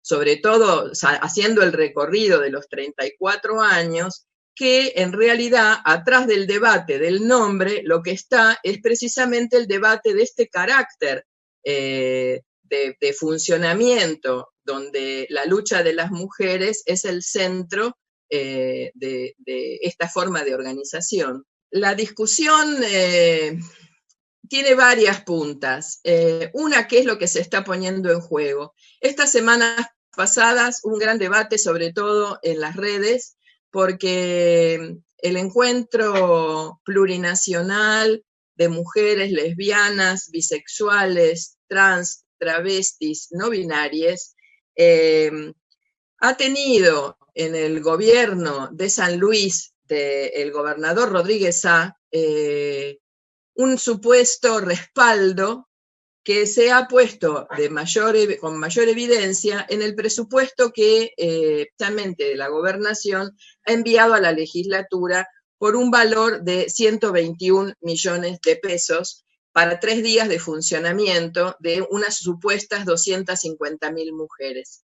sobre todo haciendo el recorrido de los 34 años, que en realidad atrás del debate del nombre lo que está es precisamente el debate de este carácter eh, de, funcionamiento, donde la lucha de las mujeres es el centro eh, de, esta forma de organización. La discusión eh, tiene varias puntas. una, ¿qué es lo que se está poniendo en juego? Estas semanas pasadas, un gran debate, sobre todo en las redes, porque el encuentro plurinacional de mujeres lesbianas, bisexuales, trans, travestis, no binarias, eh, ha tenido en el gobierno de San Luis del gobernador Rodríguez A eh, un supuesto respaldo que se ha puesto con mayor evidencia en el presupuesto que eh, la gobernación ha enviado a la legislatura por un valor de 121 millones de pesos para tres días de funcionamiento de unas supuestas 250 mil mujeres.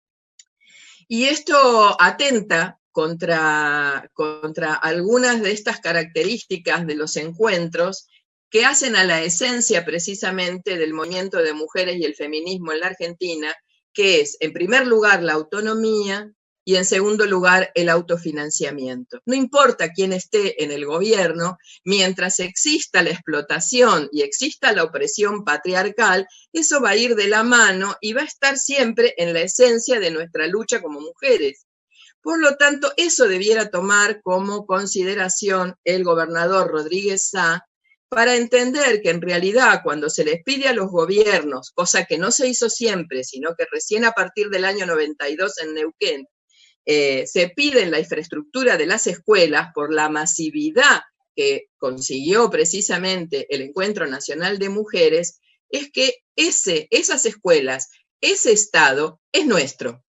Y esto atenta contra, contra algunas de estas características de los encuentros que hacen a la esencia precisamente del movimiento de mujeres y el feminismo en la Argentina, que es, en primer lugar, la autonomía y, en segundo lugar, el autofinanciamiento. No importa quién esté en el gobierno, mientras exista la explotación y exista la opresión patriarcal, eso va a ir de la mano y va a estar siempre en la esencia de nuestra lucha como mujeres. Por lo tanto, eso debiera tomar como consideración el gobernador Rodríguez Sá para entender que en realidad cuando se les pide a los gobiernos, cosa que no se hizo siempre, sino que recién a partir del año 92 en Neuquén, eh, se pide la infraestructura de las escuelas por la masividad que consiguió precisamente el Encuentro Nacional de Mujeres, es que ese, esas escuelas, ese Estado es nuestro,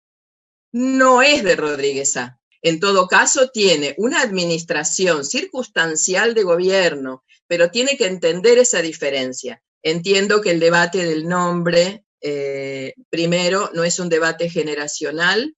no es de Rodríguez A. En todo caso, tiene una administración circunstancial de gobierno pero tiene que entender esa diferencia. Entiendo que el debate del nombre, eh, primero, no es un debate generacional,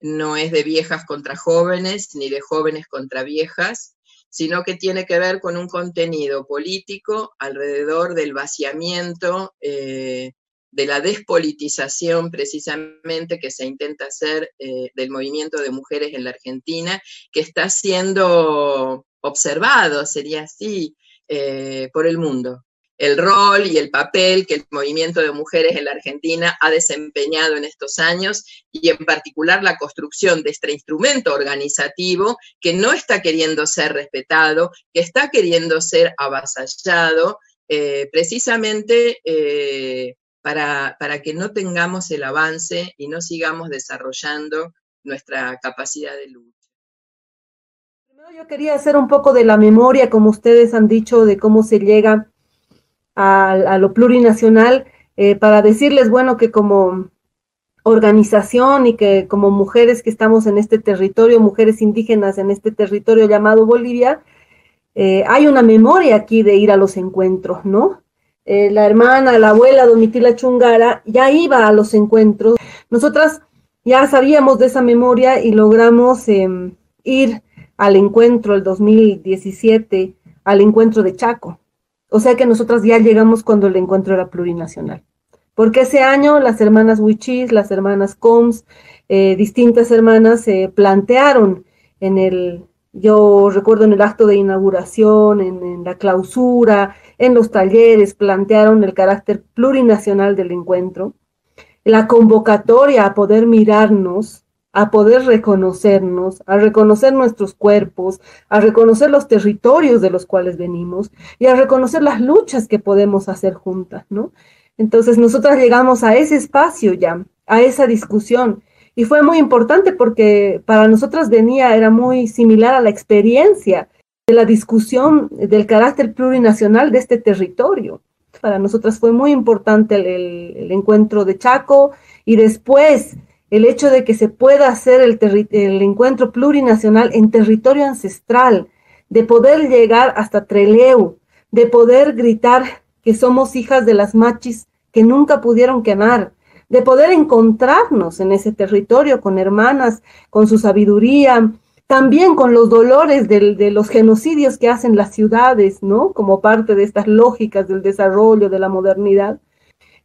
no es de viejas contra jóvenes, ni de jóvenes contra viejas, sino que tiene que ver con un contenido político alrededor del vaciamiento, eh, de la despolitización precisamente que se intenta hacer eh, del movimiento de mujeres en la Argentina, que está siendo observado, sería así, eh, por el mundo. El rol y el papel que el movimiento de mujeres en la Argentina ha desempeñado en estos años y en particular la construcción de este instrumento organizativo que no está queriendo ser respetado, que está queriendo ser avasallado, eh, precisamente eh, para, para que no tengamos el avance y no sigamos desarrollando nuestra capacidad de lucha. Yo quería hacer un poco de la memoria, como ustedes han dicho, de cómo se llega a, a lo plurinacional, eh, para decirles, bueno, que como organización y que como mujeres que estamos en este territorio, mujeres indígenas en este territorio llamado Bolivia, eh, hay una memoria aquí de ir a los encuentros, ¿no? Eh, la hermana, la abuela Domitila Chungara ya iba a los encuentros. Nosotras ya sabíamos de esa memoria y logramos em, ir al encuentro el 2017, al encuentro de Chaco. O sea que nosotras ya llegamos cuando el encuentro era plurinacional. Porque ese año las hermanas Wichis, las hermanas Combs, eh, distintas hermanas se plantearon en el, yo recuerdo en el acto de inauguración, en, la clausura, en los talleres, plantearon el carácter plurinacional del encuentro, la convocatoria a poder mirarnos, a poder reconocernos, a reconocer nuestros cuerpos, a reconocer los territorios de los cuales venimos y a reconocer las luchas que podemos hacer juntas, ¿no? Entonces nosotras llegamos a ese espacio ya, a esa discusión y fue muy importante porque para nosotras venía, era muy similar a la experiencia de la discusión del carácter plurinacional de este territorio. Para nosotras fue muy importante el, encuentro de Chaco y después el hecho de que se pueda hacer el, encuentro plurinacional en territorio ancestral, de poder llegar hasta Treleu, de poder gritar que somos hijas de las machis que nunca pudieron quemar, de poder encontrarnos en ese territorio con hermanas, con su sabiduría, también con los dolores de los genocidios que hacen las ciudades, ¿no? Como parte de estas lógicas del desarrollo, de la modernidad,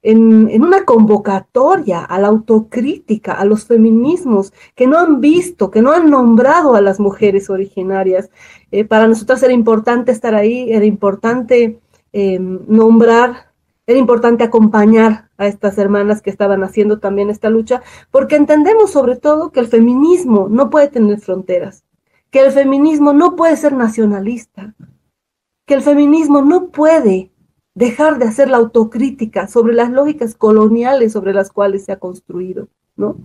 en, una convocatoria a la autocrítica, a los feminismos que no han visto, que no han nombrado a las mujeres originarias. Eh, para nosotros era importante estar ahí, era importante eh, nombrar era importante acompañar a estas hermanas que estaban haciendo también esta lucha, porque entendemos sobre todo que el feminismo no puede tener fronteras, que el feminismo no puede ser nacionalista, que el feminismo no puede dejar de hacer la autocrítica sobre las lógicas coloniales sobre las cuales se ha construido, ¿no?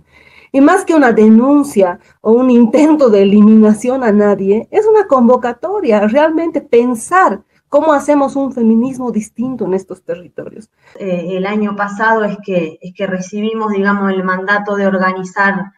Y más que una denuncia o un intento de eliminación a nadie, es una convocatoria, realmente pensar ¿Cómo hacemos un feminismo distinto en estos territorios? Eh, el año pasado es que, es que recibimos, digamos, el mandato de organizar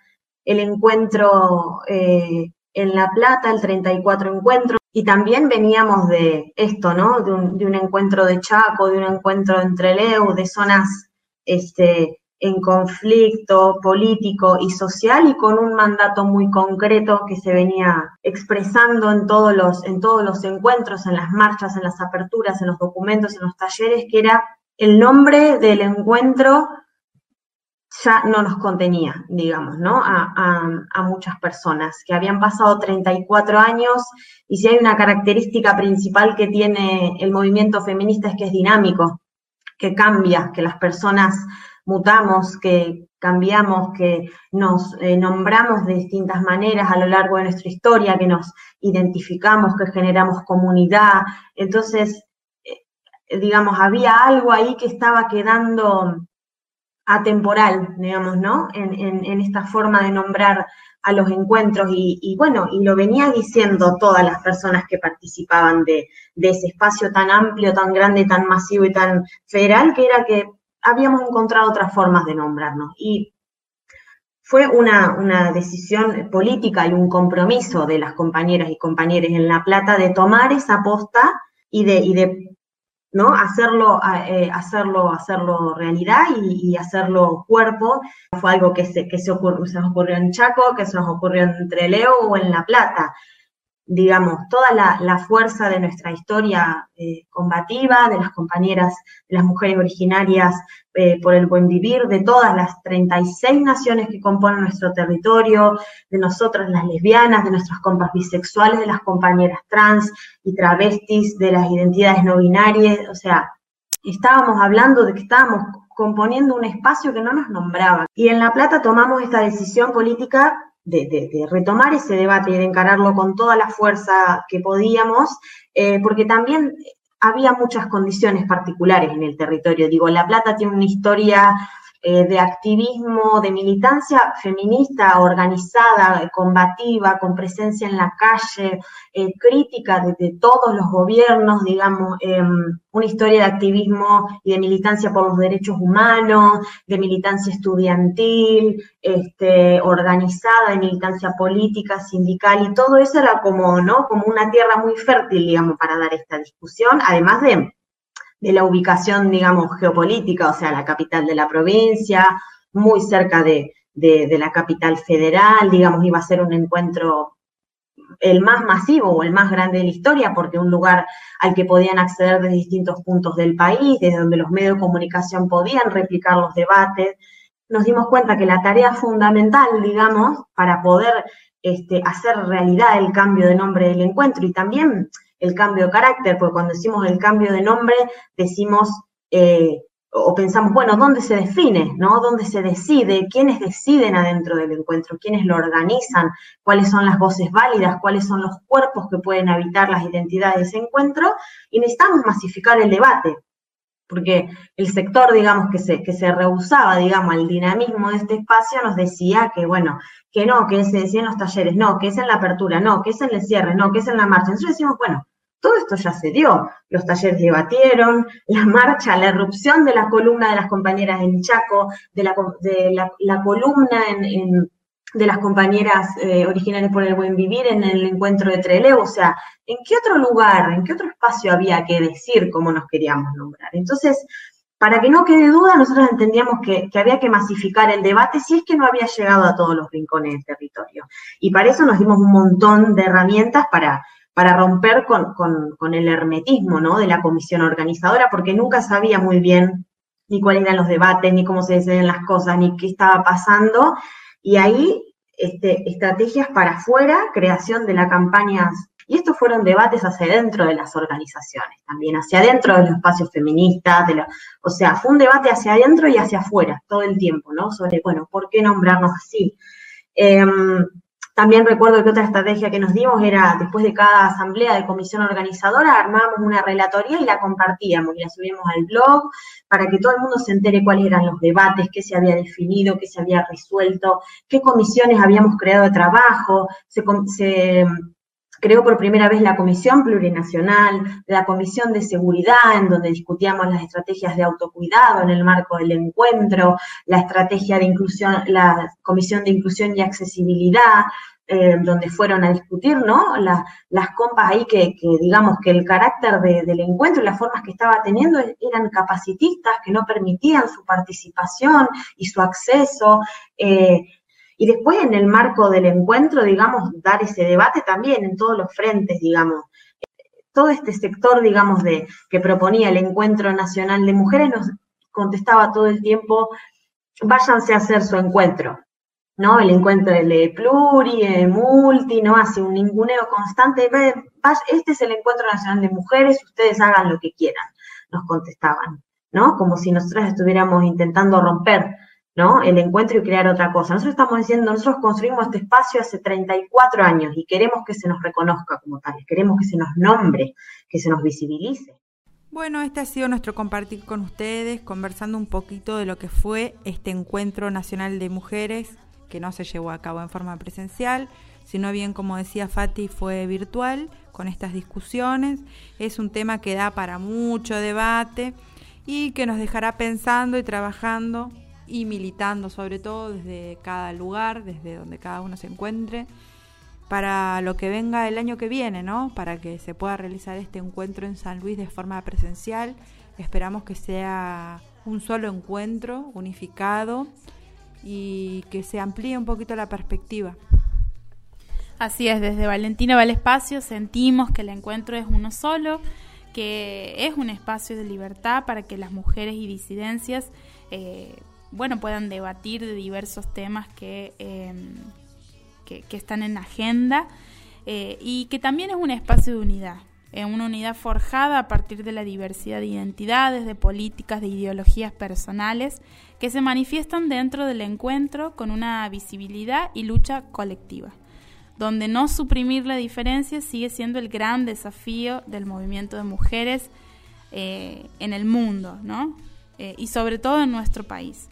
el encuentro eh, en La Plata, el 34 encuentro, y también veníamos de esto, ¿no? De un, encuentro de Chaco, de un encuentro entre Leu, de zonas este, en conflicto político y social y con un mandato muy concreto que se venía expresando en todos los encuentros, en las marchas, en las aperturas, en los documentos, en los talleres, que era el nombre del encuentro ya no nos contenía, digamos, ¿no? A, a, muchas personas que habían pasado 34 años y si hay una característica principal que tiene el movimiento feminista es que es dinámico, que cambia, que las personas mutamos, que cambiamos, que nos eh, nombramos de distintas maneras a lo largo de nuestra historia, que nos identificamos, que generamos comunidad. Entonces, eh, digamos, había algo ahí que estaba quedando atemporal, digamos, ¿no? En, esta forma de nombrar a los encuentros y, bueno, y lo venía diciendo todas las personas que participaban de, ese espacio tan amplio, tan grande, tan masivo y tan federal, que era que habíamos encontrado otras formas de nombrarnos. Y fue una, decisión política y un compromiso de las compañeras y compañeros en La Plata de tomar esa posta y de, de ¿no? hacerlo, eh, hacerlo, hacerlo realidad y, hacerlo cuerpo. Fue algo que se, que se, ocurrió, se nos ocurrió en Chaco, que se nos ocurrió en Treleo o en La Plata digamos, toda la, fuerza de nuestra historia eh, combativa, de las compañeras, de las mujeres originarias eh, por el buen vivir, de todas las 36 naciones que componen nuestro territorio, de nosotras las lesbianas, de nuestras compas bisexuales, de las compañeras trans y travestis, de las identidades no binarias, o sea, estábamos hablando de que estábamos componiendo un espacio que no nos nombraba. Y en La Plata tomamos esta decisión política de, retomar ese debate y de encararlo con toda la fuerza que podíamos, eh, porque también había muchas condiciones particulares en el territorio. Digo, La Plata tiene una historia eh, de activismo, de militancia feminista organizada, combativa, con presencia en la calle, eh, crítica de, todos los gobiernos, digamos, em, una historia de activismo y de militancia por los derechos humanos, de militancia estudiantil, este, organizada, de militancia política, sindical, y todo eso era como, ¿no? Como una tierra muy fértil, digamos, para dar esta discusión, además de de la ubicación, digamos, geopolítica, o sea, la capital de la provincia, muy cerca de, la capital federal, digamos, iba a ser un encuentro el más masivo o el más grande de la historia, porque un lugar al que podían acceder de distintos puntos del país, desde donde los medios de comunicación podían replicar los debates, nos dimos cuenta que la tarea fundamental, digamos, para poder este, hacer realidad el cambio de nombre del encuentro y también el cambio de carácter, porque cuando decimos el cambio de nombre, decimos eh, o pensamos, bueno, ¿dónde se define? ¿no? ¿Dónde se decide? ¿Quiénes deciden adentro del encuentro? ¿Quiénes lo organizan? ¿Cuáles son las voces válidas? ¿Cuáles son los cuerpos que pueden habitar las identidades de ese encuentro? Y necesitamos masificar el debate, porque el sector, digamos, que se, que se rehusaba, digamos, al dinamismo de este espacio nos decía que, bueno, que no, que se decía en los talleres, no, que es en la apertura, no, que es en el cierre, no, que es en la marcha. Entonces decimos, bueno, todo esto ya se dio. Los talleres debatieron, la marcha, la erupción de la columna de las compañeras en Chaco, de la, columna de las compañeras eh, originales por el buen vivir en el encuentro de Trelew. O sea, ¿en qué otro lugar, en qué otro espacio había que decir cómo nos queríamos nombrar? Entonces, para que no quede duda, nosotros entendíamos que, que, había que masificar el debate si es que no había llegado a todos los rincones del territorio. Y para eso nos dimos un montón de herramientas para, para romper con, el hermetismo ¿no? de la comisión organizadora, porque nunca sabía muy bien ni cuáles eran los debates, ni cómo se deciden las cosas, ni qué estaba pasando. Y ahí, este, estrategias para afuera, creación de las campañas. Y estos fueron debates hacia adentro de las organizaciones, también hacia adentro de los espacios feministas, de o sea, fue un debate hacia adentro y hacia afuera todo el tiempo, ¿no? Sobre, bueno, ¿por qué nombrarnos así? Em, también recuerdo que otra estrategia que nos dimos era, después de cada asamblea de comisión organizadora, armábamos una relatoría y la compartíamos y la subíamos al blog para que todo el mundo se entere cuáles eran los debates, qué se había definido, qué se había resuelto, qué comisiones habíamos creado de trabajo, se, creó por primera vez la Comisión Plurinacional, la Comisión de Seguridad, en donde discutíamos las estrategias de autocuidado en el marco del encuentro, la estrategia de inclusión, la Comisión de Inclusión y Accesibilidad, eh, donde fueron a discutir, ¿no? las compas ahí que, digamos que el carácter del encuentro y las formas que estaba teniendo eran capacitistas, que no permitían su participación y su acceso. Eh, y después en el marco del encuentro, digamos, dar ese debate también en todos los frentes, digamos. Todo este sector, digamos, de que proponía el Encuentro Nacional de Mujeres nos contestaba todo el tiempo, váyanse a hacer su encuentro, ¿no? El encuentro de pluri, de multi, ¿no? Hace un ninguneo constante. Este es el Encuentro Nacional de Mujeres, ustedes hagan lo que quieran, nos contestaban, ¿no? Como si nosotras estuviéramos intentando romper ¿no? El encuentro y crear otra cosa. Nosotros estamos diciendo, nosotros construimos este espacio hace 34 años y queremos que se nos reconozca como tales, queremos que se nos nombre, que se nos visibilice. Bueno, este ha sido nuestro compartir con ustedes, conversando un poquito de lo que fue este encuentro nacional de mujeres, que no se llevó a cabo en forma presencial, sino bien, como decía Fati, fue virtual, con estas discusiones. Es un tema que da para mucho debate y que nos dejará pensando y trabajando y militando sobre todo desde cada lugar, desde donde cada uno se encuentre, para lo que venga el año que viene, ¿no? Para que se pueda realizar este encuentro en San Luis de forma presencial. Esperamos que sea un solo encuentro unificado y que se amplíe un poquito la perspectiva. Así es, desde Valentina Valespacio sentimos que el encuentro es uno solo, que es un espacio de libertad para que las mujeres y disidencias eh, bueno, puedan debatir de diversos temas que, em, que, están en agenda eh, y que también es un espacio de unidad, es una unidad forjada a partir de la diversidad de identidades, de políticas, de ideologías personales que se manifiestan dentro del encuentro con una visibilidad y lucha colectiva, donde no suprimir la diferencia sigue siendo el gran desafío del movimiento de mujeres eh, en el mundo, ¿no? Eh, y sobre todo en nuestro país.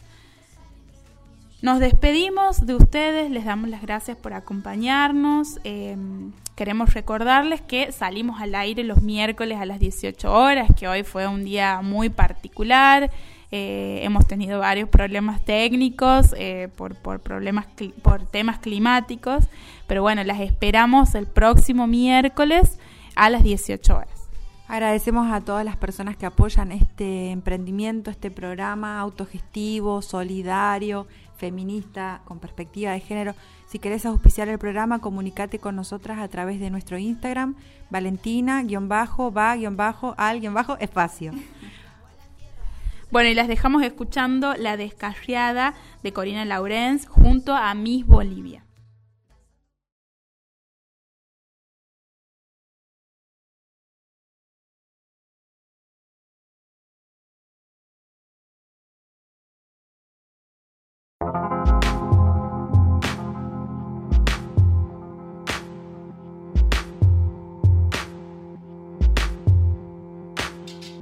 Nos despedimos de ustedes, les damos las gracias por acompañarnos. Em, queremos recordarles que salimos al aire los miércoles a las 18 horas, que hoy fue un día muy particular. Eh, hemos tenido varios problemas técnicos eh, por, por, problemas por temas climáticos, pero bueno, las esperamos el próximo miércoles a las 18 horas. Agradecemos a todas las personas que apoyan este emprendimiento, este programa autogestivo, solidario, feminista, con perspectiva de género. Si querés auspiciar el programa, comunicate con nosotras a través de nuestro Instagram, valentina-va-al-espacio. Bueno, y las dejamos escuchando La Descarriada de Corina Laurens junto a Miss Bolivia.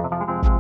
Tranquilito que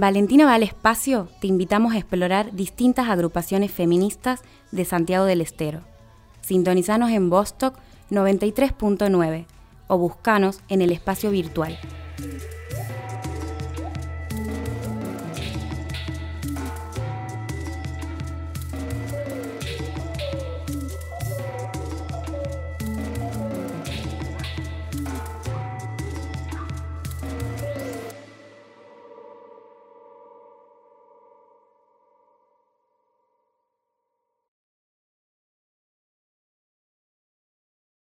En Valentina va al espacio te invitamos a explorar distintas agrupaciones feministas de Santiago del Estero. Sintonizanos en Bostock 93.9 o buscanos en el espacio virtual.